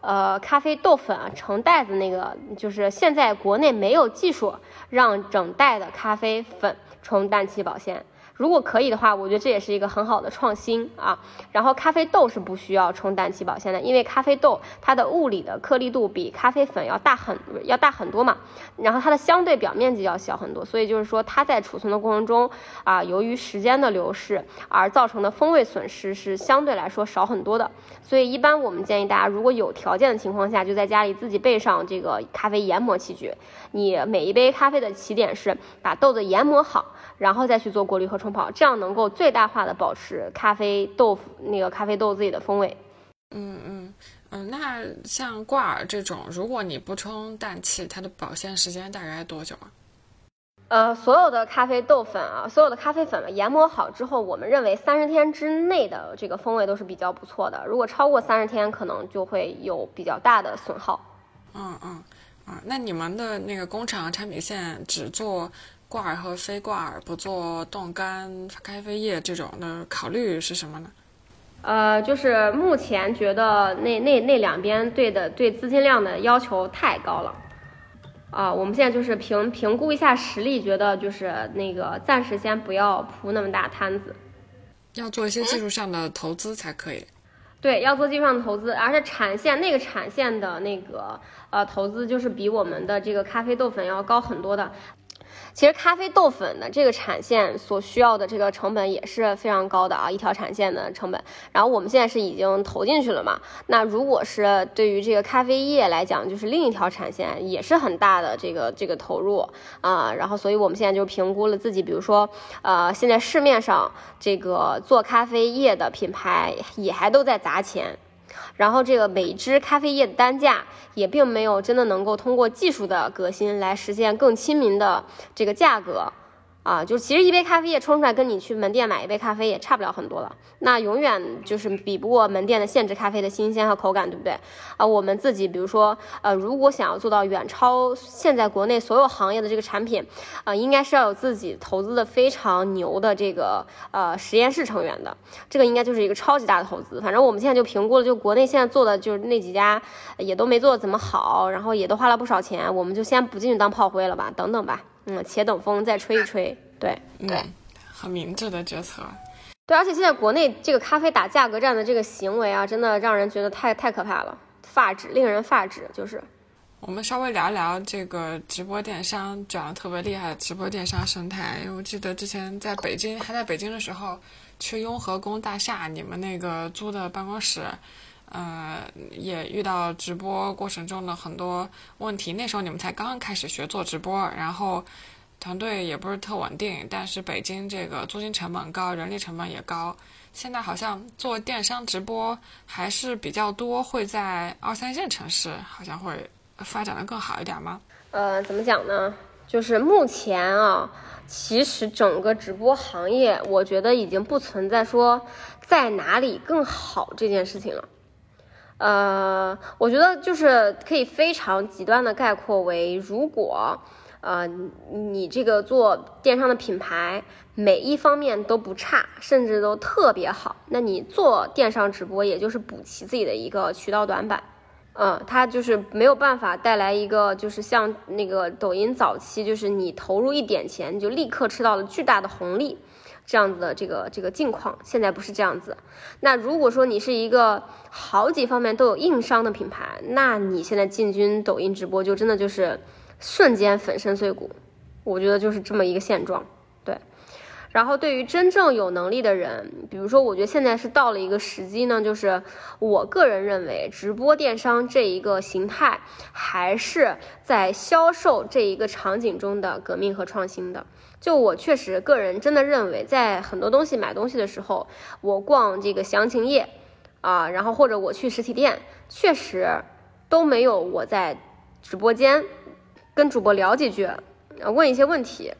呃咖啡豆粉啊成袋子那个，就是现在国内没有技术让整袋的咖啡粉冲氮气保鲜。如果可以的话，我觉得这也是一个很好的创新啊。然后咖啡豆是不需要冲氮气保鲜的，因为咖啡豆它的物理的颗粒度比咖啡粉要大很要大很多嘛，然后它的相对表面积要小很多，所以就是说它在储存的过程中啊，由于时间的流逝而造成的风味损失是相对来说少很多的。所以一般我们建议大家，如果有条件的情况下，就在家里自己备上这个咖啡研磨器具。你每一杯咖啡的起点是把豆子研磨好。然后再去做过滤和冲泡，这样能够最大化的保持咖啡豆腐那个咖啡豆自己的风味。嗯嗯嗯，那像挂耳这种，如果你不冲氮气，它的保鲜时间大概多久啊？呃，所有的咖啡豆粉啊，所有的咖啡粉研磨好之后，我们认为三十天之内的这个风味都是比较不错的。如果超过三十天，可能就会有比较大的损耗。嗯嗯啊，那你们的那个工厂产品线只做？挂耳和非挂耳不做冻干咖啡液这种的考虑是什么呢？呃，就是目前觉得那那那两边对的对资金量的要求太高了，啊，我们现在就是评评估一下实力，觉得就是那个暂时先不要铺那么大摊子，要做一些技术上的投资才可以。对，要做技术上的投资，而且产线那个产线的那个呃投资就是比我们的这个咖啡豆粉要高很多的。其实咖啡豆粉的这个产线所需要的这个成本也是非常高的啊，一条产线的成本。然后我们现在是已经投进去了嘛？那如果是对于这个咖啡液来讲，就是另一条产线也是很大的这个这个投入啊。然后所以我们现在就评估了自己，比如说呃，现在市面上这个做咖啡液的品牌也还都在砸钱。然后这个每支咖啡液的单价也并没有真的能够通过技术的革新来实现更亲民的这个价格。啊，就其实一杯咖啡液冲出来，跟你去门店买一杯咖啡也差不了很多了。那永远就是比不过门店的现制咖啡的新鲜和口感，对不对？啊，我们自己比如说，呃，如果想要做到远超现在国内所有行业的这个产品，啊，应该是要有自己投资的非常牛的这个呃实验室成员的。这个应该就是一个超级大的投资。反正我们现在就评估了，就国内现在做的就是那几家也都没做怎么好，然后也都花了不少钱，我们就先不进去当炮灰了吧，等等吧。嗯，且等风再吹一吹，对对，很明智的决策。对，而且现在国内这个咖啡打价格战的这个行为啊，真的让人觉得太太可怕了，发指，令人发指。就是，我们稍微聊聊这个直播电商转的特别厉害的直播电商生态。因为我记得之前在北京还在北京的时候，去雍和宫大厦你们那个租的办公室。呃，也遇到直播过程中的很多问题。那时候你们才刚刚开始学做直播，然后团队也不是特稳定。但是北京这个租金成本高，人力成本也高。现在好像做电商直播还是比较多，会在二三线城市，好像会发展的更好一点吗？呃，怎么讲呢？就是目前啊，其实整个直播行业，我觉得已经不存在说在哪里更好这件事情了。呃，我觉得就是可以非常极端的概括为，如果呃你这个做电商的品牌每一方面都不差，甚至都特别好，那你做电商直播也就是补齐自己的一个渠道短板，嗯，它就是没有办法带来一个就是像那个抖音早期，就是你投入一点钱就立刻吃到了巨大的红利。这样子的这个这个境况，现在不是这样子。那如果说你是一个好几方面都有硬伤的品牌，那你现在进军抖音直播，就真的就是瞬间粉身碎骨。我觉得就是这么一个现状。然后对于真正有能力的人，比如说，我觉得现在是到了一个时机呢，就是我个人认为，直播电商这一个形态还是在销售这一个场景中的革命和创新的。就我确实个人真的认为，在很多东西买东西的时候，我逛这个详情页，啊，然后或者我去实体店，确实都没有我在直播间跟主播聊几句，问一些问题，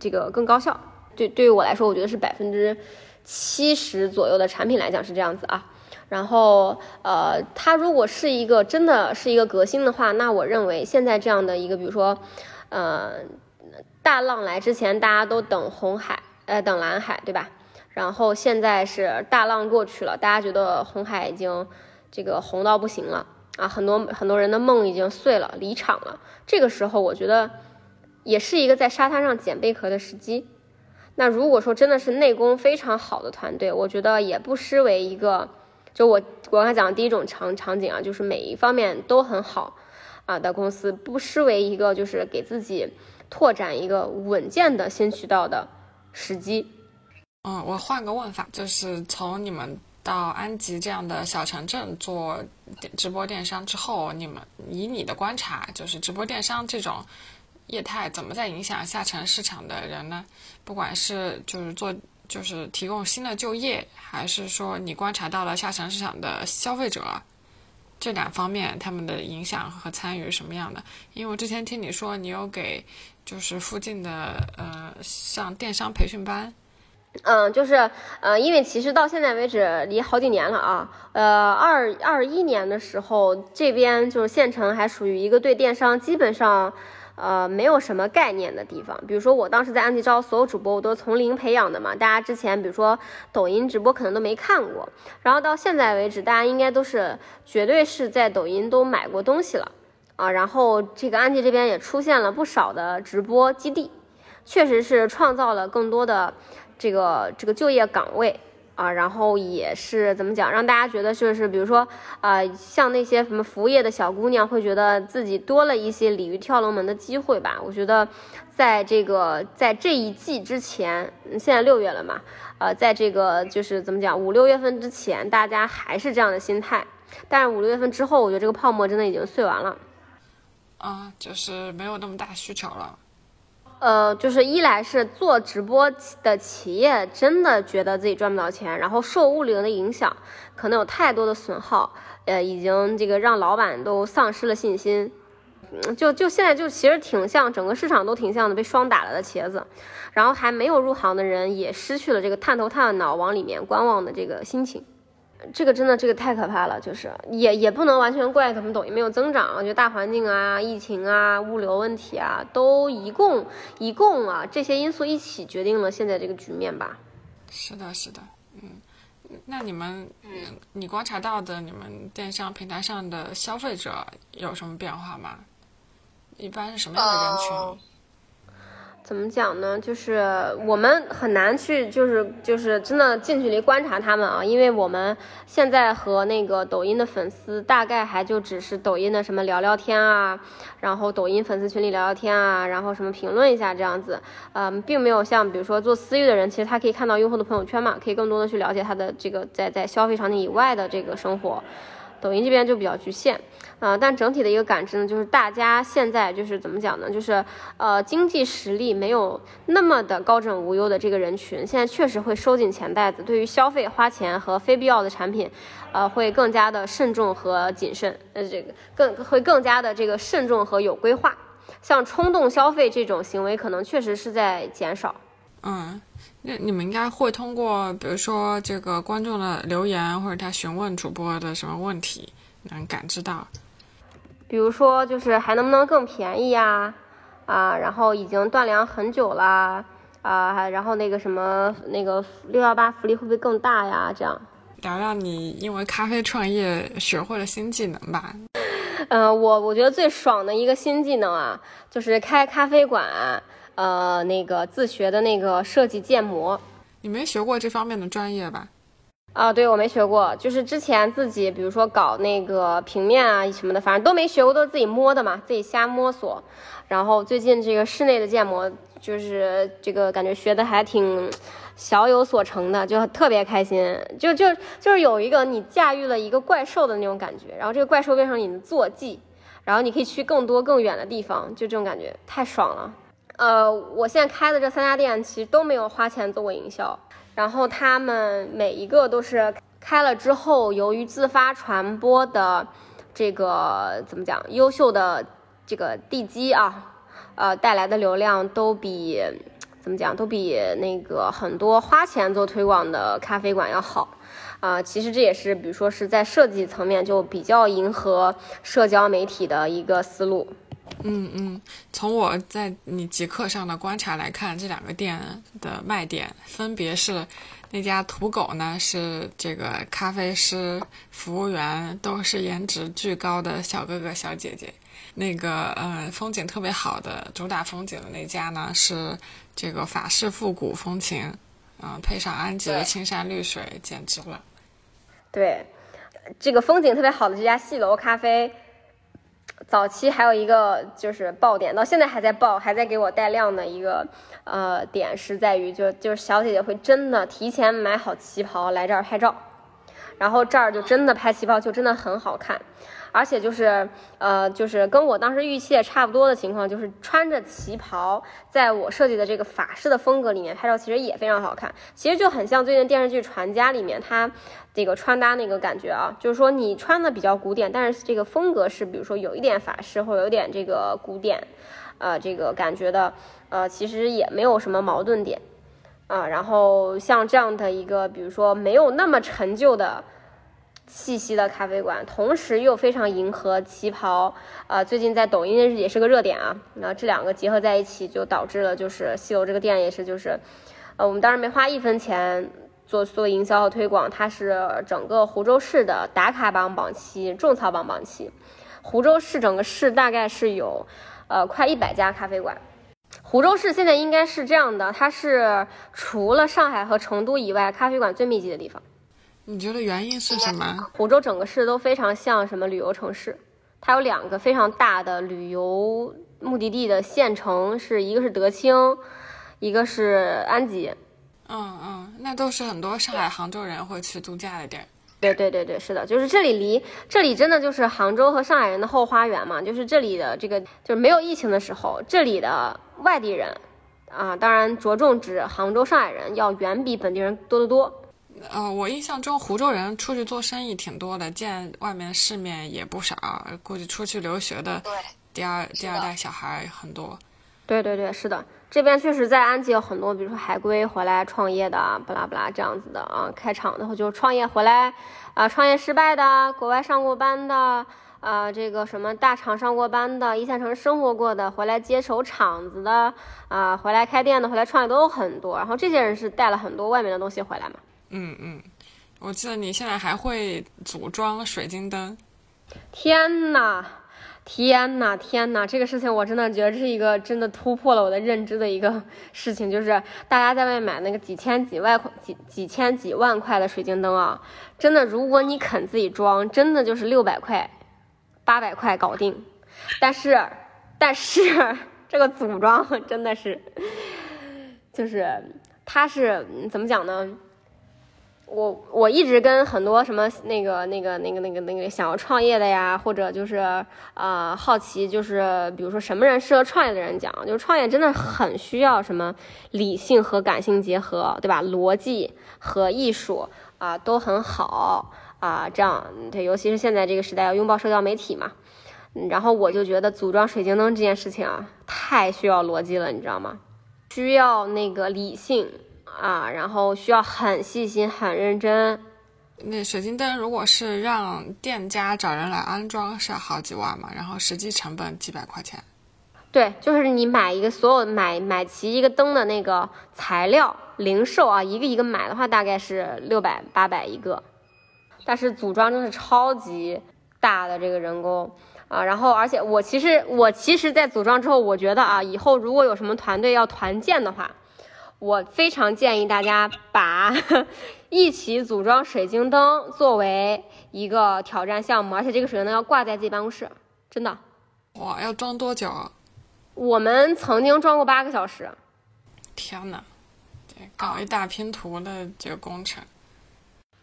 这个更高效。对，对于我来说，我觉得是百分之七十左右的产品来讲是这样子啊。然后，呃，它如果是一个真的是一个革新的话，那我认为现在这样的一个，比如说，呃。大浪来之前，大家都等红海，呃，等蓝海，对吧？然后现在是大浪过去了，大家觉得红海已经这个红到不行了啊，很多很多人的梦已经碎了，离场了。这个时候，我觉得也是一个在沙滩上捡贝壳的时机。那如果说真的是内功非常好的团队，我觉得也不失为一个，就我我刚才讲的第一种场场景啊，就是每一方面都很好啊的公司，不失为一个就是给自己拓展一个稳健的新渠道的时机。嗯，我换个问法，就是从你们到安吉这样的小城镇做直播电商之后，你们以你的观察，就是直播电商这种业态怎么在影响下沉市场的人呢？不管是就是做就是提供新的就业，还是说你观察到了下沉市场的消费者这两方面，他们的影响和参与什么样的？因为我之前听你说你有给就是附近的呃上电商培训班。嗯，就是呃，因为其实到现在为止，离好几年了啊。呃，二二一年的时候，这边就是县城还属于一个对电商基本上呃没有什么概念的地方。比如说我当时在安吉招所有主播，我都从零培养的嘛。大家之前比如说抖音直播可能都没看过，然后到现在为止，大家应该都是绝对是在抖音都买过东西了啊。然后这个安吉这边也出现了不少的直播基地，确实是创造了更多的。这个这个就业岗位啊，然后也是怎么讲，让大家觉得就是，比如说，呃，像那些什么服务业的小姑娘，会觉得自己多了一些鲤鱼跳龙门的机会吧。我觉得，在这个在这一季之前，现在六月了嘛，呃，在这个就是怎么讲，五六月份之前，大家还是这样的心态，但是五六月份之后，我觉得这个泡沫真的已经碎完了，啊，就是没有那么大需求了。呃，就是一来是做直播的企业真的觉得自己赚不到钱，然后受物流的影响，可能有太多的损耗，呃，已经这个让老板都丧失了信心。嗯，就就现在就其实挺像整个市场都挺像的被霜打了的茄子，然后还没有入行的人也失去了这个探头探脑往里面观望的这个心情。这个真的，这个太可怕了，就是也也不能完全怪他们抖音没有增长，我觉得大环境啊、疫情啊、物流问题啊，都一共一共啊这些因素一起决定了现在这个局面吧。是的，是的，嗯，那你们，嗯，你观察到的你们电商平台上的消费者有什么变化吗？一般是什么样的人群？怎么讲呢？就是我们很难去，就是就是真的近距离观察他们啊，因为我们现在和那个抖音的粉丝大概还就只是抖音的什么聊聊天啊，然后抖音粉丝群里聊聊天啊，然后什么评论一下这样子，嗯，并没有像比如说做私域的人，其实他可以看到用户的朋友圈嘛，可以更多的去了解他的这个在在消费场景以外的这个生活。抖音这边就比较局限，呃，但整体的一个感知呢，就是大家现在就是怎么讲呢？就是呃，经济实力没有那么的高枕无忧的这个人群，现在确实会收紧钱袋子，对于消费花钱和非必要的产品，呃，会更加的慎重和谨慎，呃，这个更会更加的这个慎重和有规划，像冲动消费这种行为，可能确实是在减少。嗯。那你们应该会通过，比如说这个观众的留言，或者他询问主播的什么问题，能感知到。比如说，就是还能不能更便宜呀？啊，然后已经断粮很久啦，啊，还然后那个什么，那个六幺八福利会不会更大呀？这样。聊聊你因为咖啡创业学会了新技能吧。嗯，我我觉得最爽的一个新技能啊，就是开咖啡馆。呃，那个自学的那个设计建模，你没学过这方面的专业吧？啊，对，我没学过，就是之前自己，比如说搞那个平面啊什么的，反正都没学过，都是自己摸的嘛，自己瞎摸索。然后最近这个室内的建模，就是这个感觉学的还挺小有所成的，就特别开心，就就就是有一个你驾驭了一个怪兽的那种感觉，然后这个怪兽变成你的坐骑，然后你可以去更多更远的地方，就这种感觉太爽了。呃，我现在开的这三家店其实都没有花钱做过营销，然后他们每一个都是开了之后，由于自发传播的这个怎么讲，优秀的这个地基啊，呃带来的流量都比怎么讲，都比那个很多花钱做推广的咖啡馆要好，啊，其实这也是比如说是在设计层面就比较迎合社交媒体的一个思路。嗯嗯，从我在你极客上的观察来看，这两个店的卖点分别是，那家土狗呢是这个咖啡师、服务员都是颜值巨高的小哥哥小姐姐，那个呃风景特别好的主打风景的那家呢是这个法式复古风情，嗯、配上安吉的青山绿水，简直了。对，这个风景特别好的这家戏楼咖啡，早期还有一个就是爆点，到现在还在爆，还在给我带量的一个呃点是在于就就是小姐姐会真的提前买好旗袍来这儿拍照，然后这儿就真的拍旗袍就真的很好看。而且就是，呃，就是跟我当时预期也差不多的情况，就是穿着旗袍，在我设计的这个法式的风格里面拍照，其实也非常好看。其实就很像最近电视剧《传家》里面它这个穿搭那个感觉啊，就是说你穿的比较古典，但是这个风格是比如说有一点法式或者有点这个古典，呃，这个感觉的，呃，其实也没有什么矛盾点啊。然后像这样的一个，比如说没有那么陈旧的。气息的咖啡馆，同时又非常迎合旗袍，呃，最近在抖音也是个热点啊。那这两个结合在一起，就导致了就是西楼这个店也是就是，呃，我们当时没花一分钱做做营销和推广，它是整个湖州市的打卡榜榜七、种草榜榜七。湖州市整个市大概是有，呃，快一百家咖啡馆。湖州市现在应该是这样的，它是除了上海和成都以外，咖啡馆最密集的地方。你觉得原因是什么？湖州整个市都非常像什么旅游城市，它有两个非常大的旅游目的地的县城，是一个是德清，一个是安吉。嗯嗯，那都是很多上海、杭州人会去度假的地儿。对对对对，是的，就是这里离这里真的就是杭州和上海人的后花园嘛，就是这里的这个就是没有疫情的时候，这里的外地人啊，当然着重指杭州、上海人，要远比本地人多得多。呃，我印象中湖州人出去做生意挺多的，见外面世面也不少，估计出去留学的，第二第二代小孩很多。对对对，是的，这边确实在安吉有很多，比如说海归回来创业的啊，不拉不拉这样子的啊，开厂的或就创业回来啊，创业失败的，国外上过班的，啊，这个什么大厂上过班的，一线城市生活过的，回来接手厂子的，啊，回来开店的，回来创业都很多。然后这些人是带了很多外面的东西回来嘛。嗯嗯，我记得你现在还会组装水晶灯。天呐，天呐，天呐！这个事情我真的觉得这是一个真的突破了我的认知的一个事情，就是 大家在外面买那个几千几万块、几几千几万块的水晶灯啊，真的，如果你肯自己装，真的就是六百块、八百块搞定。但是，但是 这个组装真的是，就是它是怎么讲呢？我我一直跟很多什么那个那个那个那个那个想要创业的呀，或者就是呃好奇，就是比如说什么人适合创业的人讲，就是创业真的很需要什么理性和感性结合，对吧？逻辑和艺术啊、都很好啊、这样对，尤其是现在这个时代要拥抱社交媒体嘛。然后我就觉得组装水晶灯这件事情啊，太需要逻辑了，你知道吗？需要那个理性啊，然后需要很细心、很认真。那水晶灯如果是让店家找人来安装，是要好几万嘛，然后实际成本几百块钱。对，就是你买一个所有买买齐一个灯的那个材料，零售啊，一个一个买的话，大概是六百八百一个，但是组装真是超级大的这个人工啊。然后，而且我其实我其实，在组装之后，我觉得啊，以后如果有什么团队要团建的话，我非常建议大家把 一起组装水晶灯作为一个挑战项目，而且这个水晶灯要挂在自己办公室，真的。哇，要装多久？我们曾经装过八个小时，天哪，对，搞一大拼图的这个工程。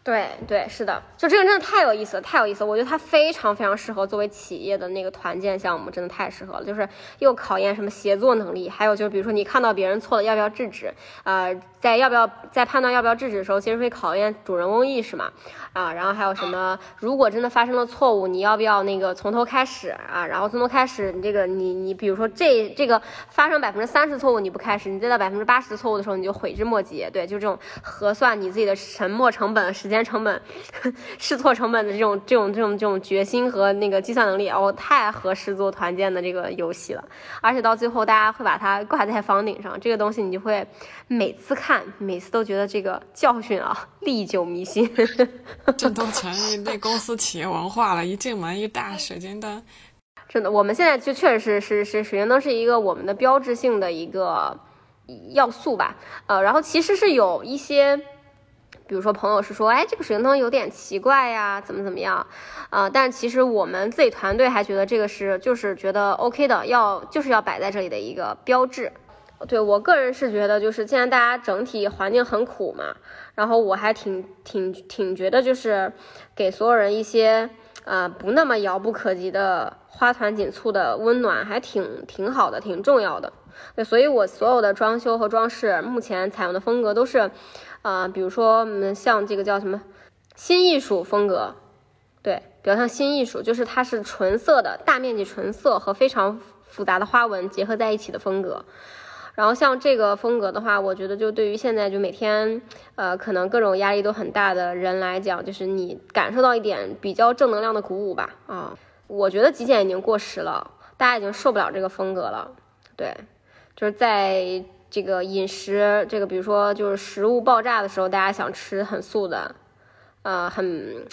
对对，是的，就这个真的太有意思了，太有意思了。我觉得它非常非常适合作为企业的那个团建项目，真的太适合了。就是又考验什么协作能力，还有就是比如说你看到别人错了，要不要制止？呃，在要不要在判断要不要制止的时候，其实会考验主人翁意识嘛。啊，然后还有什么？如果真的发生了错误，你要不要那个从头开始啊？然后从头开始，你这个你你比如说这这个发生百分之三十错误你不开始，你再到百分之八十错误的时候你就悔之莫及。对，就这种核算你自己的沉没成本、时间验成本、试错成本的这种、这种、这种、这种决心和那个计算能力，哦，太合适做团建的这个游戏了。而且到最后，大家会把它挂在房顶上，这个东西你就会每次看，每次都觉得这个教训啊历久弥新。这都成一类公司企业文化了，一进门一大水晶灯。真的，我们现在就确实是是是水晶灯是一个我们的标志性的一个要素吧。呃，然后其实是有一些，比如说朋友是说，哎，这个水晶灯有点奇怪呀，怎么怎么样？啊，但其实我们自己团队还觉得这个是就是觉得 OK 的，要就是要摆在这里的一个标志。对我个人是觉得，就是既然大家整体环境很苦嘛，然后我还挺挺挺觉得就是给所有人一些呃不那么遥不可及的。花团锦簇的温暖还挺挺好的，挺重要的。对，所以我所有的装修和装饰，目前采用的风格都是，啊，比如说，嗯，像这个叫什么新艺术风格，对，比较像新艺术，就是它是纯色的，大面积纯色和非常复杂的花纹结合在一起的风格。然后像这个风格的话，我觉得就对于现在就每天，呃，可能各种压力都很大的人来讲，就是你感受到一点比较正能量的鼓舞吧，啊。我觉得极简已经过时了，大家已经受不了这个风格了。对，就是在这个饮食，这个比如说就是食物爆炸的时候，大家想吃很素的，呃，很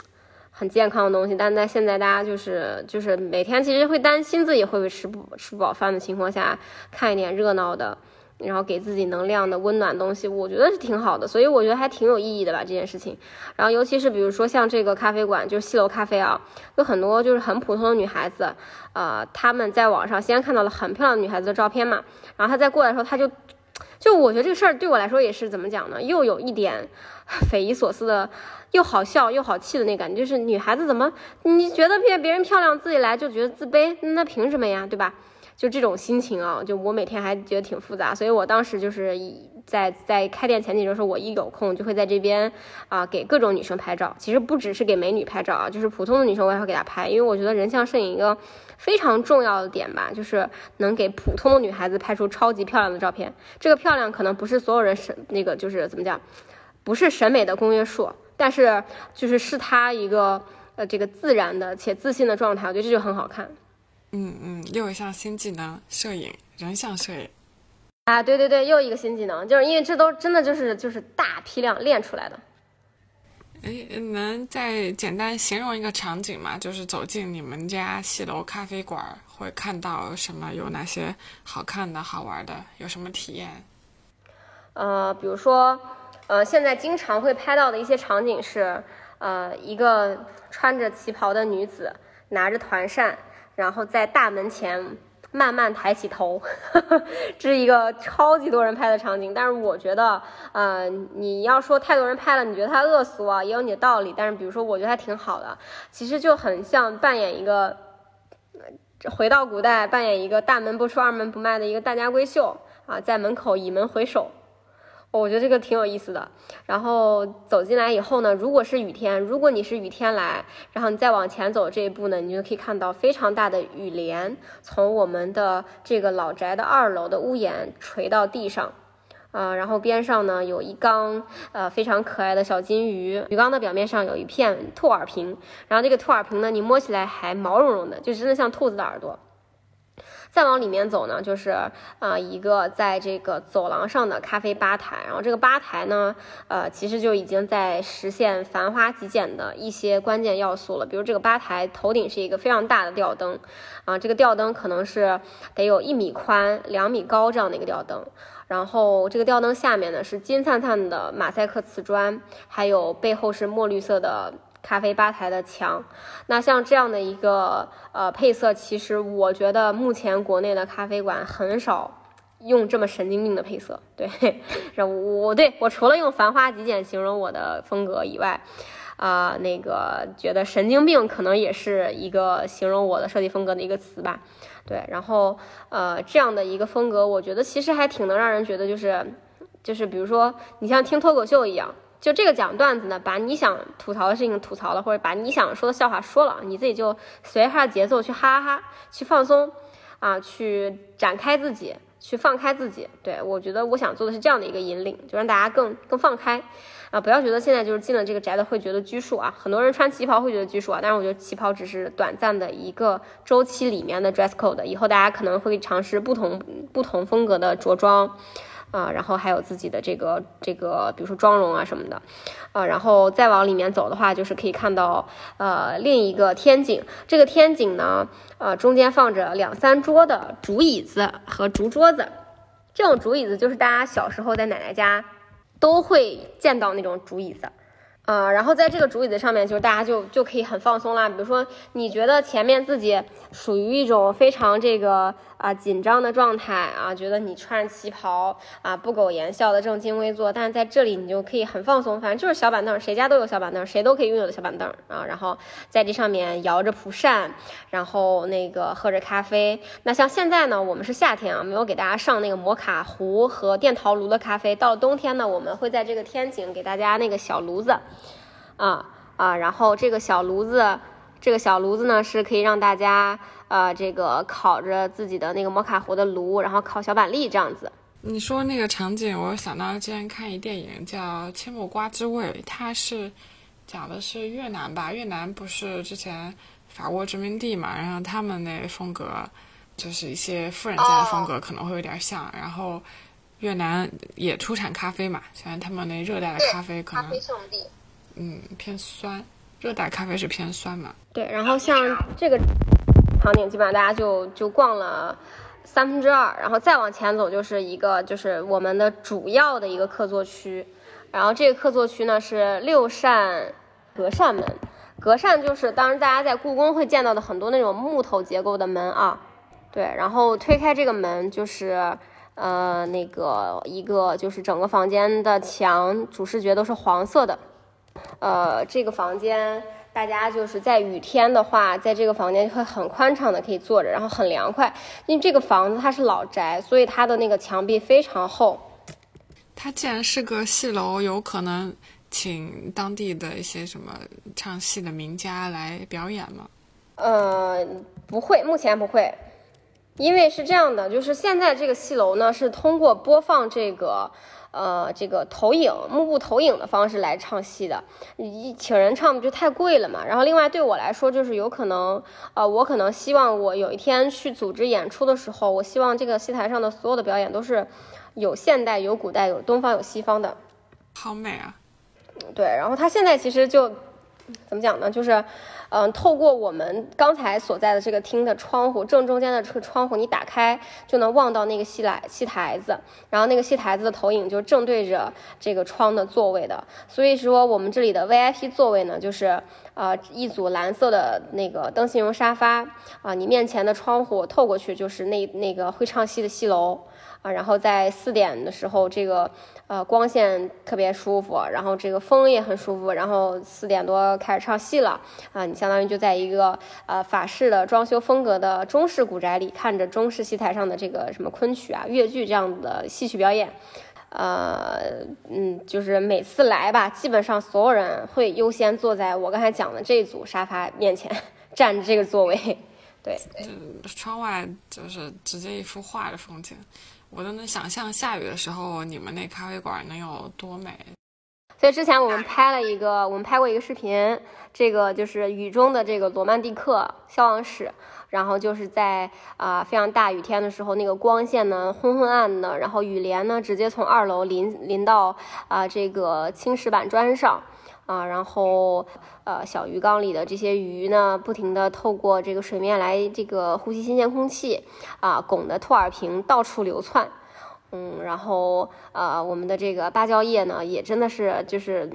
很健康的东西。但在现在，大家就是就是每天其实会担心自己会不会吃不吃不饱饭的情况下，看一点热闹的。然后给自己能量的温暖东西，我觉得是挺好的，所以我觉得还挺有意义的吧这件事情。然后尤其是比如说像这个咖啡馆，就是西楼咖啡啊，有很多就是很普通的女孩子，呃，他们在网上先看到了很漂亮的女孩子的照片嘛，然后他再过来的时候，他就，就我觉得这个事儿对我来说也是怎么讲呢？又有一点 匪夷所思的，又好笑又好气的那感觉，就是女孩子怎么你觉得别别人漂亮自己来就觉得自卑，那凭什么呀，对吧？就这种心情啊，就我每天还觉得挺复杂，所以我当时就是在在开店前几周时，我一有空就会在这边啊给各种女生拍照。其实不只是给美女拍照啊，就是普通的女生我也会给她拍，因为我觉得人像摄影一个非常重要的点吧，就是能给普通的女孩子拍出超级漂亮的照片。这个漂亮可能不是所有人审那个就是怎么讲，不是审美的公约数，但是就是是她一个呃这个自然的且自信的状态，我觉得这就很好看。嗯嗯，又一项新技能，摄影，人像摄影，啊，对对对，又一个新技能，就是因为这都真的就是就是大批量练出来的。哎，能再简单形容一个场景吗？就是走进你们家戏楼咖啡馆，会看到什么？有哪些好看的、好玩的？有什么体验？呃，比如说，呃，现在经常会拍到的一些场景是，呃，一个穿着旗袍的女子拿着团扇。然后在大门前慢慢抬起头，这 是一个超级多人拍的场景。但是我觉得，呃，你要说太多人拍了，你觉得他恶俗啊，也有你的道理。但是比如说，我觉得他挺好的，其实就很像扮演一个回到古代扮演一个大门不出二门不迈的一个大家闺秀啊，在门口倚门回首。我觉得这个挺有意思的。然后走进来以后呢，如果是雨天，如果你是雨天来，然后你再往前走这一步呢，你就可以看到非常大的雨帘从我们的这个老宅的二楼的屋檐垂到地上，啊，然后边上呢有一缸呃非常可爱的小金鱼，鱼缸的表面上有一片兔耳屏，然后这个兔耳屏呢，你摸起来还毛茸茸的，就真的像兔子的耳朵。再往里面走呢，就是啊一个在这个走廊上的咖啡吧台，然后这个吧台呢，呃，其实就已经在实现繁花极简的一些关键要素了。比如这个吧台头顶是一个非常大的吊灯，啊，这个吊灯可能是得有一米宽、两米高这样的一个吊灯，然后这个吊灯下面呢是金灿灿的马赛克瓷砖，还有背后是墨绿色的。咖啡吧台的墙，那像这样的一个呃配色，其实我觉得目前国内的咖啡馆很少用这么神经病的配色。对，我我对我除了用繁花极简形容我的风格以外，啊，那个觉得神经病可能也是一个形容我的设计风格的一个词吧。对，然后呃这样的一个风格，我觉得其实还挺能让人觉得就是就是比如说你像听脱口秀一样。就这个讲段子呢，把你想吐槽的事情吐槽了，或者把你想说的笑话说了，你自己就随着节奏去哈哈哈，去放松，啊，去展开自己，去放开自己。对我觉得我想做的是这样的一个引领，就让大家更更放开。啊，不要觉得现在就是进了这个宅的会觉得拘束啊，很多人穿旗袍会觉得拘束啊，但是我觉得旗袍只是短暂的一个周期里面的 dress code，以后大家可能会尝试不同不同风格的着装。啊，然后还有自己的这个这个，比如说妆容啊什么的，啊，然后再往里面走的话，就是可以看到呃另一个天井。这个天井呢，呃中间放着两三桌的竹椅子和竹桌子。这种竹椅子就是大家小时候在奶奶家都会见到那种竹椅子。啊，然后在这个竹椅子上面，就是大家就就可以很放松啦。比如说，你觉得前面自己属于一种非常这个啊紧张的状态啊，觉得你穿着旗袍啊不苟言笑的正襟危坐，但是在这里你就可以很放松，反正就是小板凳，谁家都有小板凳，谁都可以拥有的小板凳啊。然后在这上面摇着蒲扇，然后那个喝着咖啡。那像现在呢，我们是夏天啊，没有给大家上那个摩卡壶和电陶炉的咖啡。到了冬天呢，我们会在这个天井给大家那个小炉子。啊啊，然后这个小炉子，这个小炉子呢是可以让大家呃这个烤着自己的那个摩卡壶的炉，然后烤小板栗这样子。你说那个场景，我想到之前看一电影叫《千木瓜之味》，它是讲的是越南吧？越南不是之前法国殖民地嘛？然后他们那风格就是一些富人家的风格，可能会有点像。然后越南也出产咖啡嘛，虽然他们那热带的咖啡可能。嗯，偏酸，热带咖啡是偏酸嘛？对，然后像这个场景，基本上大家就就逛了三分之二，然后再往前走就是一个就是我们的主要的一个客座区，然后这个客座区呢是六扇隔扇门，隔扇就是当时大家在故宫会见到的很多那种木头结构的门啊，对，然后推开这个门就是呃那个一个就是整个房间的墙主视觉都是黄色的。呃，这个房间大家就是在雨天的话，在这个房间会很宽敞的可以坐着，然后很凉快。因为这个房子它是老宅，所以它的那个墙壁非常厚。它既然是个戏楼，有可能请当地的一些什么唱戏的名家来表演吗？呃，不会，目前不会。因为是这样的，就是现在这个戏楼呢是通过播放这个。呃，这个投影幕布投影的方式来唱戏的，一请人唱不就太贵了嘛？然后另外对我来说，就是有可能，呃，我可能希望我有一天去组织演出的时候，我希望这个戏台上的所有的表演都是有现代、有古代、有东方、有西方的，好美啊！对，然后他现在其实就怎么讲呢？就是。嗯，透过我们刚才所在的这个厅的窗户，正中间的这个窗户，你打开就能望到那个戏台戏台子，然后那个戏台子的投影就正对着这个窗的座位的。所以说，我们这里的 VIP 座位呢，就是呃一组蓝色的那个灯芯绒沙发啊，你面前的窗户透过去就是那那个会唱戏的戏楼啊，然后在四点的时候这个。呃，光线特别舒服，然后这个风也很舒服，然后四点多开始唱戏了啊！你相当于就在一个呃法式的装修风格的中式古宅里，看着中式戏台上的这个什么昆曲啊、越剧这样的戏曲表演，呃，嗯，就是每次来吧，基本上所有人会优先坐在我刚才讲的这组沙发面前，占着这个座位。对，窗外就是直接一幅画的风景。我都能想象下雨的时候，你们那咖啡馆能有多美。所以之前我们拍了一个，我们拍过一个视频，这个就是雨中的这个罗曼蒂克消亡史。然后就是在啊非常大雨天的时候，那个光线呢昏昏暗的，然后雨帘呢直接从二楼淋淋到啊这个青石板砖上。啊，然后，呃，小鱼缸里的这些鱼呢，不停地透过这个水面来这个呼吸新鲜空气，啊，汞的兔耳瓶到处流窜，嗯，然后，呃，我们的这个芭蕉叶呢，也真的是就是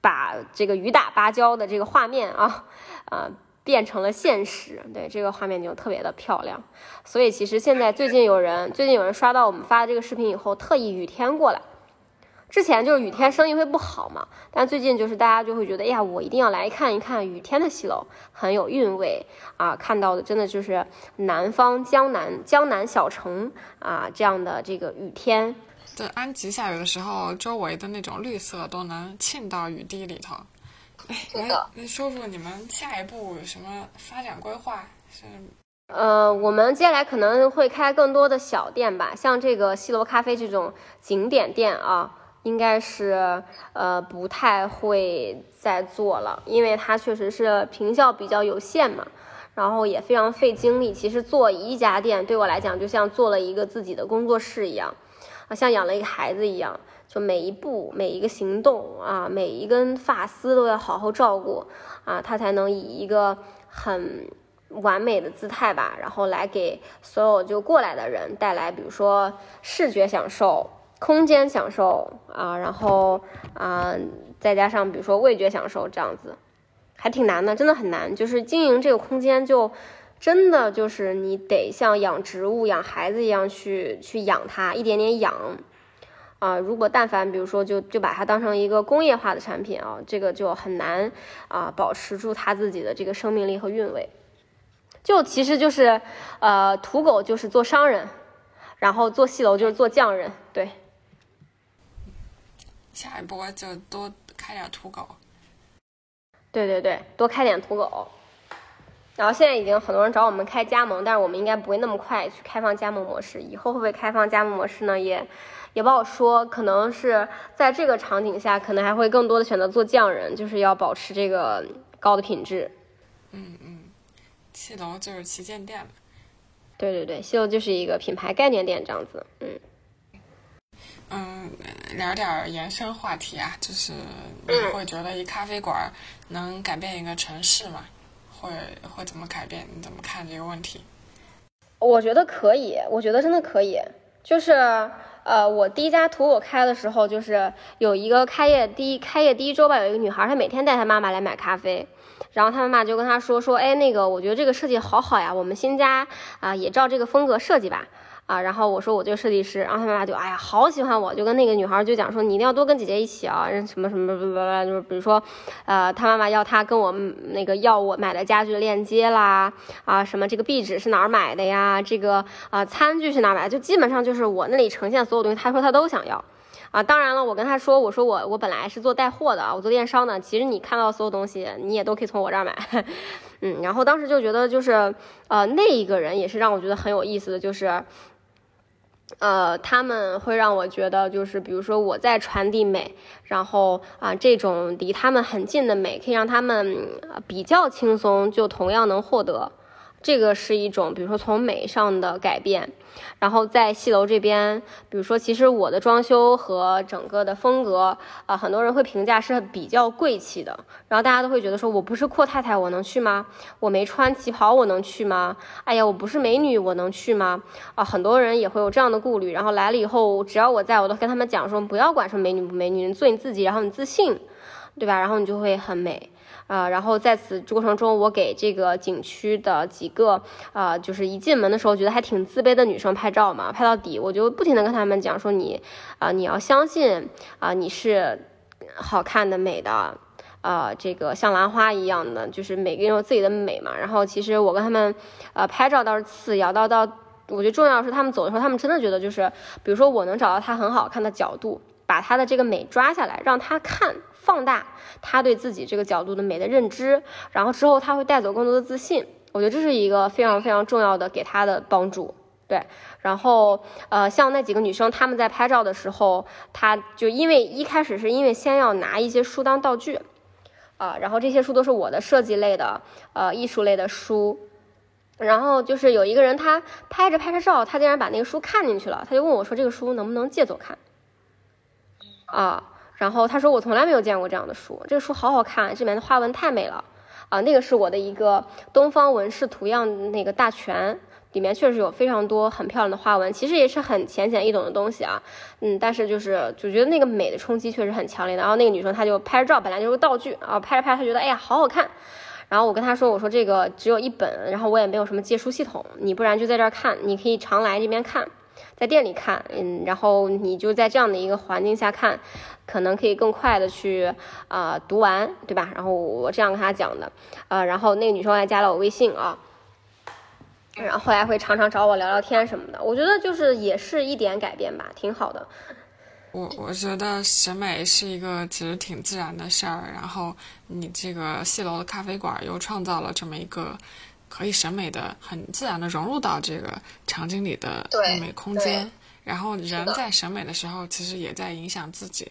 把这个雨打芭蕉的这个画面啊，啊，变成了现实，对，这个画面就特别的漂亮。所以其实现在最近有人最近有人刷到我们发的这个视频以后，特意雨天过来。之前就是雨天生意会不好嘛，但最近就是大家就会觉得，哎呀，我一定要来看一看雨天的戏楼，很有韵味啊！看到的真的就是南方江南江南小城啊这样的这个雨天。对，安吉下雨的时候，周围的那种绿色都能沁到雨滴里头。哎，来说说你们下一步有什么发展规划？是？呃，我们接下来可能会开更多的小店吧，像这个西楼咖啡这种景点店啊。应该是呃不太会再做了，因为它确实是坪效比较有限嘛，然后也非常费精力。其实做一家店对我来讲，就像做了一个自己的工作室一样，啊，像养了一个孩子一样，就每一步、每一个行动啊，每一根发丝都要好好照顾啊，它才能以一个很完美的姿态吧，然后来给所有就过来的人带来，比如说视觉享受。空间享受啊，然后啊，再加上比如说味觉享受这样子，还挺难的，真的很难。就是经营这个空间，就真的就是你得像养植物、养孩子一样去去养它，一点点养啊。如果但凡比如说就就把它当成一个工业化的产品啊，这个就很难啊保持住它自己的这个生命力和韵味。就其实就是呃，土狗就是做商人，然后做戏楼就是做匠人，对。下一波就多开点土狗，对对对，多开点土狗。然后现在已经很多人找我们开加盟，但是我们应该不会那么快去开放加盟模式。以后会不会开放加盟模式呢？也也不好说。可能是在这个场景下，可能还会更多的选择做匠人，就是要保持这个高的品质。嗯嗯，七楼就是旗舰店对对对，西楼就是一个品牌概念店这样子。嗯。嗯，聊点延伸话题啊，就是你会觉得一咖啡馆能改变一个城市吗？会会怎么改变？你怎么看这个问题？我觉得可以，我觉得真的可以。就是呃，我第一家图我开的时候，就是有一个开业第一开业第一周吧，有一个女孩，她每天带她妈妈来买咖啡，然后她妈妈就跟她说说，哎，那个我觉得这个设计好好呀，我们新家啊也照这个风格设计吧。啊，然后我说我就是设计师，然后他妈妈就哎呀好喜欢我，就跟那个女孩就讲说你一定要多跟姐姐一起啊，什么什么什么，就是比如说，呃，他妈妈要他跟我那个要我买的家具链接啦，啊，什么这个壁纸是哪儿买的呀，这个啊餐具是哪儿买的，就基本上就是我那里呈现所有东西，他说他都想要，啊，当然了，我跟他说我说我我本来是做带货的啊，我做电商的，其实你看到所有东西你也都可以从我这儿买，嗯，然后当时就觉得就是呃那一个人也是让我觉得很有意思的就是。呃，他们会让我觉得，就是比如说我在传递美，然后啊，这种离他们很近的美，可以让他们比较轻松，就同样能获得。这个是一种，比如说从美上的改变，然后在戏楼这边，比如说其实我的装修和整个的风格啊，很多人会评价是比较贵气的，然后大家都会觉得说我不是阔太太，我能去吗？我没穿旗袍，我能去吗？哎呀，我不是美女，我能去吗？啊，很多人也会有这样的顾虑，然后来了以后，只要我在，我都跟他们讲说，不要管说美女不美女，你做你自己，然后你自信，对吧？然后你就会很美。啊，然后在此过程中，我给这个景区的几个啊，就是一进门的时候觉得还挺自卑的女生拍照嘛，拍到底，我就不停的跟他们讲说你啊，你要相信啊，你是好看的、美的，啊，这个像兰花一样的，就是每个人有自己的美嘛。然后其实我跟他们呃拍照倒是次要，到到我觉得重要是他们走的时候，他们真的觉得就是，比如说我能找到他很好看的角度，把他的这个美抓下来，让他看。放大他对自己这个角度的美的认知，然后之后他会带走更多的自信。我觉得这是一个非常非常重要的给他的帮助。对，然后呃，像那几个女生，她们在拍照的时候，她就因为一开始是因为先要拿一些书当道具，啊，然后这些书都是我的设计类的，呃，艺术类的书。然后就是有一个人，他拍着拍着照，他竟然把那个书看进去了，他就问我说：“这个书能不能借走看？”啊。然后他说：“我从来没有见过这样的书，这个书好好看，这里面的花纹太美了啊！那个是我的一个东方纹饰图样那个大全，里面确实有非常多很漂亮的花纹，其实也是很浅显易懂的东西啊。嗯，但是就是就觉得那个美的冲击确实很强烈的。然后那个女生她就拍着照，本来就是个道具啊，拍着拍着她觉得哎呀好好看。然后我跟她说，我说这个只有一本，然后我也没有什么借书系统，你不然就在这儿看，你可以常来这边看。”在店里看，嗯，然后你就在这样的一个环境下看，可能可以更快的去啊读完，对吧？然后我这样跟他讲的，呃，然后那个女生还加了我微信啊，然后后来会常常找我聊聊天什么的。我觉得就是也是一点改变吧，挺好的。我我觉得审美是一个其实挺自然的事儿，然后你这个戏楼的咖啡馆又创造了这么一个。可以审美的很自然的融入到这个场景里的美空间，然后人在审美的时候，其实也在影响自己。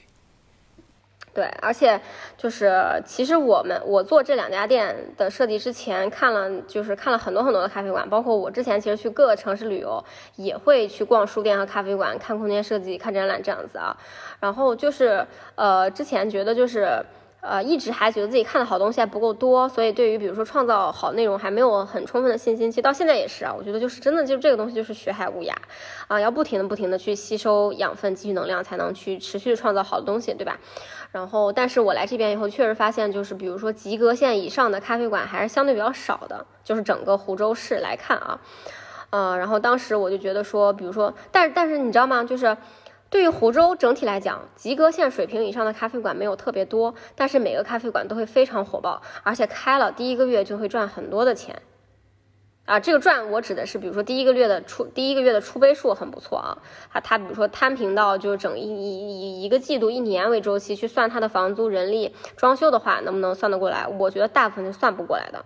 对，而且就是其实我们我做这两家店的设计之前看了，就是看了很多很多的咖啡馆，包括我之前其实去各个城市旅游也会去逛书店和咖啡馆，看空间设计、看展览这样子啊。然后就是呃，之前觉得就是。呃，一直还觉得自己看的好东西还不够多，所以对于比如说创造好内容还没有很充分的信心。其实到现在也是啊，我觉得就是真的就这个东西就是学海无涯啊，要不停的不停的去吸收养分、积蓄能量，才能去持续创造好的东西，对吧？然后，但是我来这边以后确实发现，就是比如说及格线以上的咖啡馆还是相对比较少的，就是整个湖州市来看啊，呃，然后当时我就觉得说，比如说，但是但是你知道吗？就是。对于湖州整体来讲，及格线水平以上的咖啡馆没有特别多，但是每个咖啡馆都会非常火爆，而且开了第一个月就会赚很多的钱。啊，这个赚我指的是，比如说第一个月的出第一个月的出杯数很不错啊，啊，他比如说摊平到就是整一一一个季度一年为周期去算他的房租、人力、装修的话，能不能算得过来？我觉得大部分是算不过来的。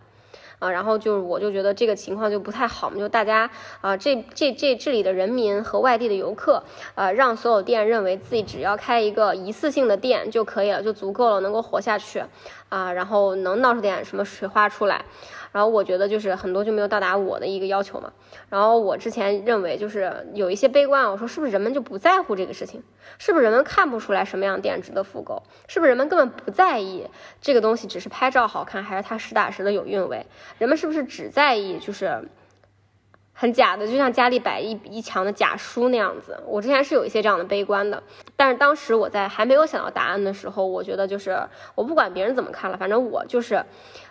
啊，然后就是我就觉得这个情况就不太好嘛，就大家啊，这这这这里的人民和外地的游客，呃，让所有店认为自己只要开一个一次性的店就可以了，就足够了，能够活下去，啊，然后能闹出点什么水花出来。然后我觉得就是很多就没有到达我的一个要求嘛。然后我之前认为就是有一些悲观，我说是不是人们就不在乎这个事情？是不是人们看不出来什么样店值得复购？是不是人们根本不在意这个东西只是拍照好看，还是它实打实的有韵味？人们是不是只在意就是？很假的，就像家里摆一一墙的假书那样子。我之前是有一些这样的悲观的，但是当时我在还没有想到答案的时候，我觉得就是我不管别人怎么看了，反正我就是，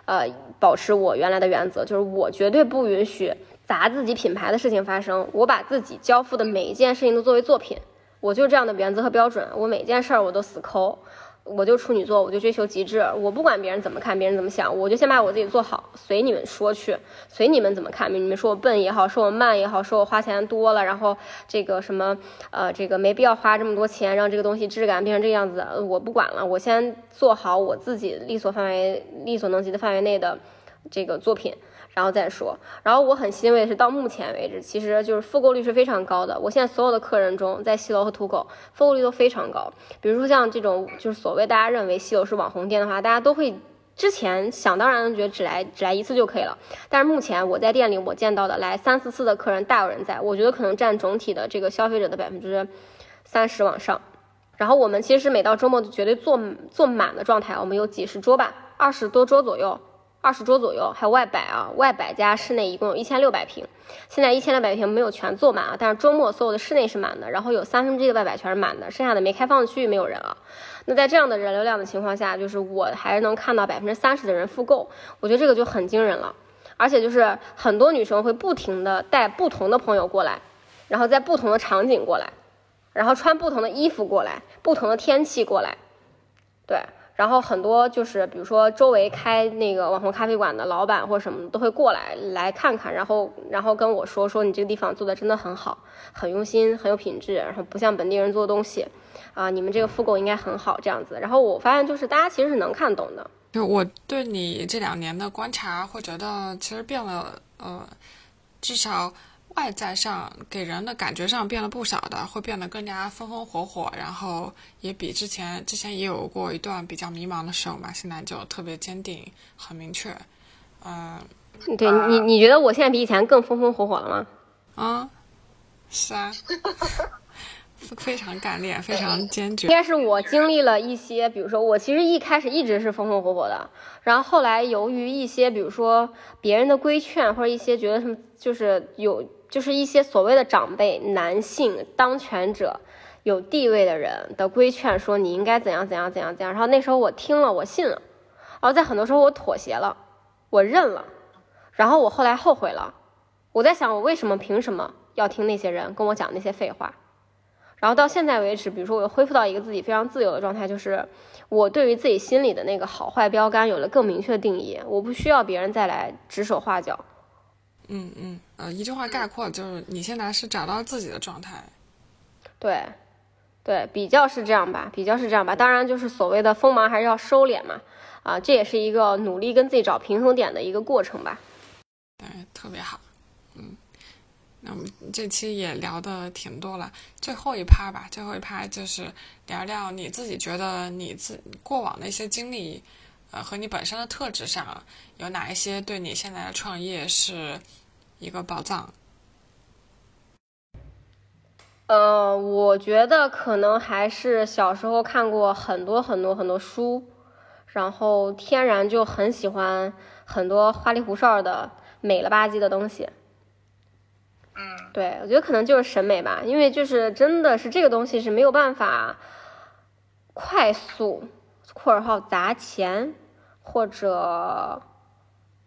呃，保持我原来的原则，就是我绝对不允许砸自己品牌的事情发生。我把自己交付的每一件事情都作为作品，我就这样的原则和标准，我每件事儿我都死抠。我就处女座，我就追求极致，我不管别人怎么看，别人怎么想，我就先把我自己做好，随你们说去，随你们怎么看，你们说我笨也好，说我慢也好，说我花钱多了，然后这个什么，呃，这个没必要花这么多钱，让这个东西质感变成这样子，我不管了，我先做好我自己力所范围、力所能及的范围内的这个作品。然后再说，然后我很欣慰的是，到目前为止，其实就是复购率是非常高的。我现在所有的客人中，在西楼和土狗复购率都非常高。比如说像这种，就是所谓大家认为西楼是网红店的话，大家都会之前想当然的觉得只来只来一次就可以了。但是目前我在店里我见到的来三四次的客人大有人在，我觉得可能占总体的这个消费者的百分之三十往上。然后我们其实每到周末绝对坐坐满的状态，我们有几十桌吧，二十多桌左右。二十桌左右，还有外摆啊，外摆加室内一共有一千六百平。现在一千六百平没有全坐满啊，但是周末所有的室内是满的，然后有三分之一的外摆全是满的，剩下的没开放的区域没有人啊。那在这样的人流量的情况下，就是我还是能看到百分之三十的人复购，我觉得这个就很惊人了。而且就是很多女生会不停的带不同的朋友过来，然后在不同的场景过来，然后穿不同的衣服过来，不同的天气过来，对。然后很多就是，比如说周围开那个网红咖啡馆的老板或者什么都会过来来看看，然后然后跟我说说你这个地方做的真的很好，很用心，很有品质，然后不像本地人做的东西，啊，你们这个复购应该很好这样子。然后我发现就是大家其实是能看懂的。就我对你这两年的观察，会觉得其实变了，呃，至少。外在上给人的感觉上变了不少的，会变得更加风风火火，然后也比之前之前也有过一段比较迷茫的时候嘛，现在就特别坚定，很明确。嗯，对你，你觉得我现在比以前更风风火火了吗？啊，是啊，非常干练，非常坚决。应该是我经历了一些，比如说我其实一开始一直是风风火火的，然后后来由于一些，比如说别人的规劝或者一些觉得什么，就是有。就是一些所谓的长辈、男性当权者、有地位的人的规劝，说你应该怎样怎样怎样怎样。然后那时候我听了，我信了，然后在很多时候我妥协了，我认了，然后我后来后悔了。我在想，我为什么凭什么要听那些人跟我讲那些废话？然后到现在为止，比如说我又恢复到一个自己非常自由的状态，就是我对于自己心里的那个好坏标杆有了更明确的定义，我不需要别人再来指手画脚。嗯嗯，呃，一句话概括就是你现在是找到自己的状态，对，对，比较是这样吧，比较是这样吧。当然，就是所谓的锋芒还是要收敛嘛，啊，这也是一个努力跟自己找平衡点的一个过程吧。对，特别好，嗯，那我们这期也聊的挺多了，最后一趴吧，最后一趴就是聊聊你自己觉得你自过往的一些经历，呃，和你本身的特质上有哪一些对你现在的创业是一个宝藏？呃，我觉得可能还是小时候看过很多很多很多书，然后天然就很喜欢很多花里胡哨的美了吧唧的东西。嗯，对，我觉得可能就是审美吧，因为就是真的是这个东西是没有办法快速（括号砸钱）或者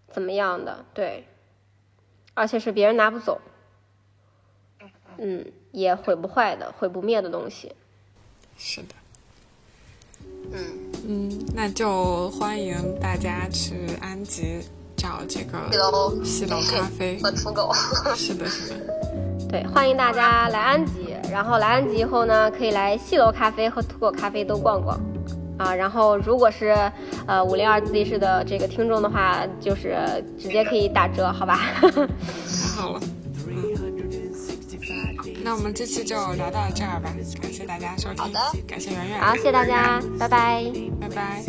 怎么样的，对，而且是别人拿不走，嗯，也毁不坏的、毁不灭的东西。是的，嗯，嗯，那就欢迎大家去安吉找这个西楼咖啡。和土狗。是的，是的，对，欢迎大家来安吉，然后来安吉以后呢，可以来西楼咖啡和土狗咖啡都逛逛，啊，然后如果是呃五零二自习室的这个听众的话，就是直接可以打折，好吧？太 好了。那我们这期就聊到这儿吧，感谢大家收听，好的感谢圆圆，好，谢谢大家，拜拜。拜拜。